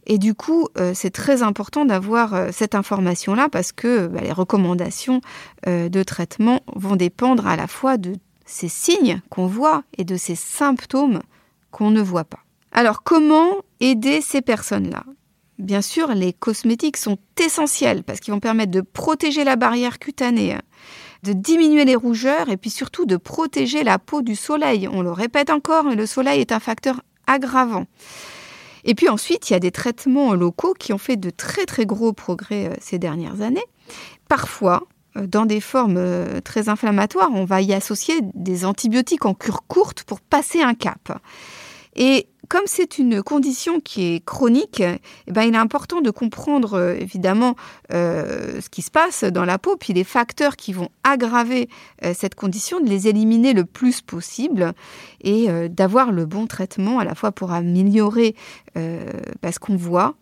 Et du coup, c'est très important d'avoir cette information-là parce que bah, les recommandations de traitement vont dépendre à la fois de ces signes qu'on voit et de ces symptômes qu'on ne voit pas. Alors, comment aider ces personnes-là? Bien sûr, les cosmétiques sont essentiels parce qu'ils vont permettre de protéger la barrière cutanée, de diminuer les rougeurs et puis surtout de protéger la peau du soleil. On le répète encore, mais le soleil est un facteur aggravant. Et puis ensuite, il y a des traitements locaux qui ont fait de très très gros progrès euh, ces dernières années. Parfois, dans des formes euh, très inflammatoires, on va y associer des antibiotiques en cure courte pour passer un cap. Et comme c'est une condition qui est chronique, eh ben, il est important de comprendre euh, évidemment euh, ce qui se passe dans la peau, puis les facteurs qui vont aggraver euh, cette condition, de les éliminer le plus possible et euh, d'avoir le bon traitement à la fois pour améliorer euh, bah, ce qu'on voit,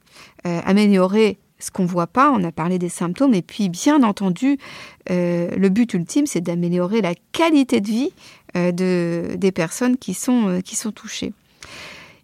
euh, améliorer ce qu'on voit pas, on a parlé des symptômes, et puis bien entendu, euh, le but ultime, c'est d'améliorer la qualité de vie euh, de, des personnes qui sont, euh, qui sont touchées.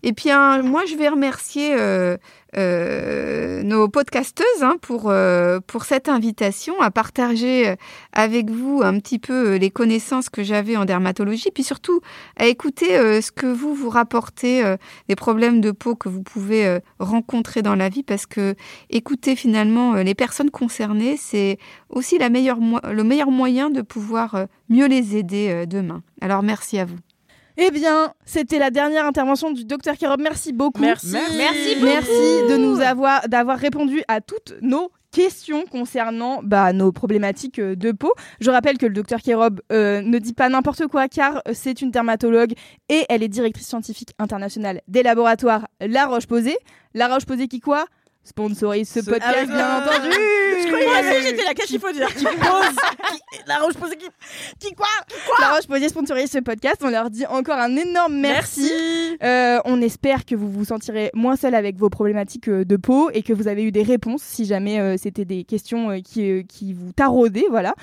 Et puis, hein, moi, je vais remercier euh, euh, nos podcasteuses hein, pour, euh, pour cette invitation à partager avec vous un petit peu les connaissances que j'avais en dermatologie, puis surtout à écouter ce que vous vous rapportez, des problèmes de peau que vous pouvez rencontrer dans la vie, parce que écouter finalement les personnes concernées, c'est aussi la meilleure le meilleur moyen de pouvoir mieux les aider demain. Alors, merci à vous. Eh bien, c'était la dernière intervention du docteur Kerob. Merci beaucoup. Merci. Merci. Merci de nous avoir d'avoir répondu à toutes nos questions concernant bah, nos problématiques euh, de peau. Je rappelle que le docteur Kerob euh, ne dit pas n'importe quoi car c'est une dermatologue et elle est directrice scientifique internationale des laboratoires La Roche-Posay. La Roche-Posay qui quoi? Sponsorise ce Ce- podcast, Ah, bien euh, entendu. Je croyais moi aussi j'étais là, qu'est-ce qu'il faut dire Qui pose qui- La roche pose qui Qui quoi La Roche-Posay sponsorise ce podcast. On leur dit encore un énorme merci. Euh, on espère que vous vous sentirez moins seul avec vos problématiques euh, de peau et que vous avez eu des réponses si jamais euh, c'était des questions euh, qui, qui vous taraudaient. Voilà.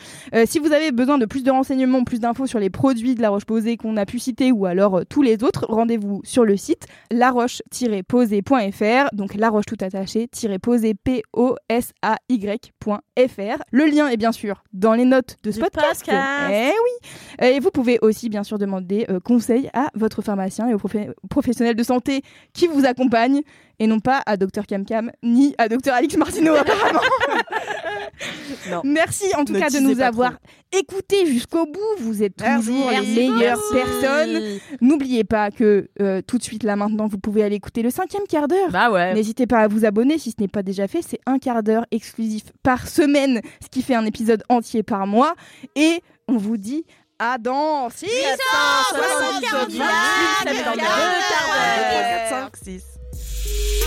Si vous avez besoin de plus de renseignements, plus d'infos sur les produits de La Roche-Posay qu'on a pu citer ou alors tous les autres, rendez-vous sur le site laroche-posay.fr. Donc la roche tout attaché posay p o s a y.fr. Le lien est bien sûr dans les notes de ce podcast. podcast. Eh oui. Et vous pouvez aussi, bien sûr, demander euh, conseil à votre pharmacien et aux professionnels de santé qui vous accompagnent, et non pas à Dr Camcam ni à Dr Alix Martineau, apparemment. Non. Merci en tout Ne cas de nous avoir écoutés jusqu'au bout. Vous êtes Merci. toujours les Merci meilleures personnes. N'oubliez pas que euh, tout de suite, là maintenant, vous pouvez aller écouter le cinquième quart d'heure. Bah ouais. N'hésitez pas à vous abonner si ce n'est pas déjà fait. C'est un quart d'heure exclusif par semaine, ce qui fait un épisode entier par mois. Et on vous dit à dans 6 170 candidats, ça fait dans deux quart quarts d'heure. d'heure. 4, 5, 6.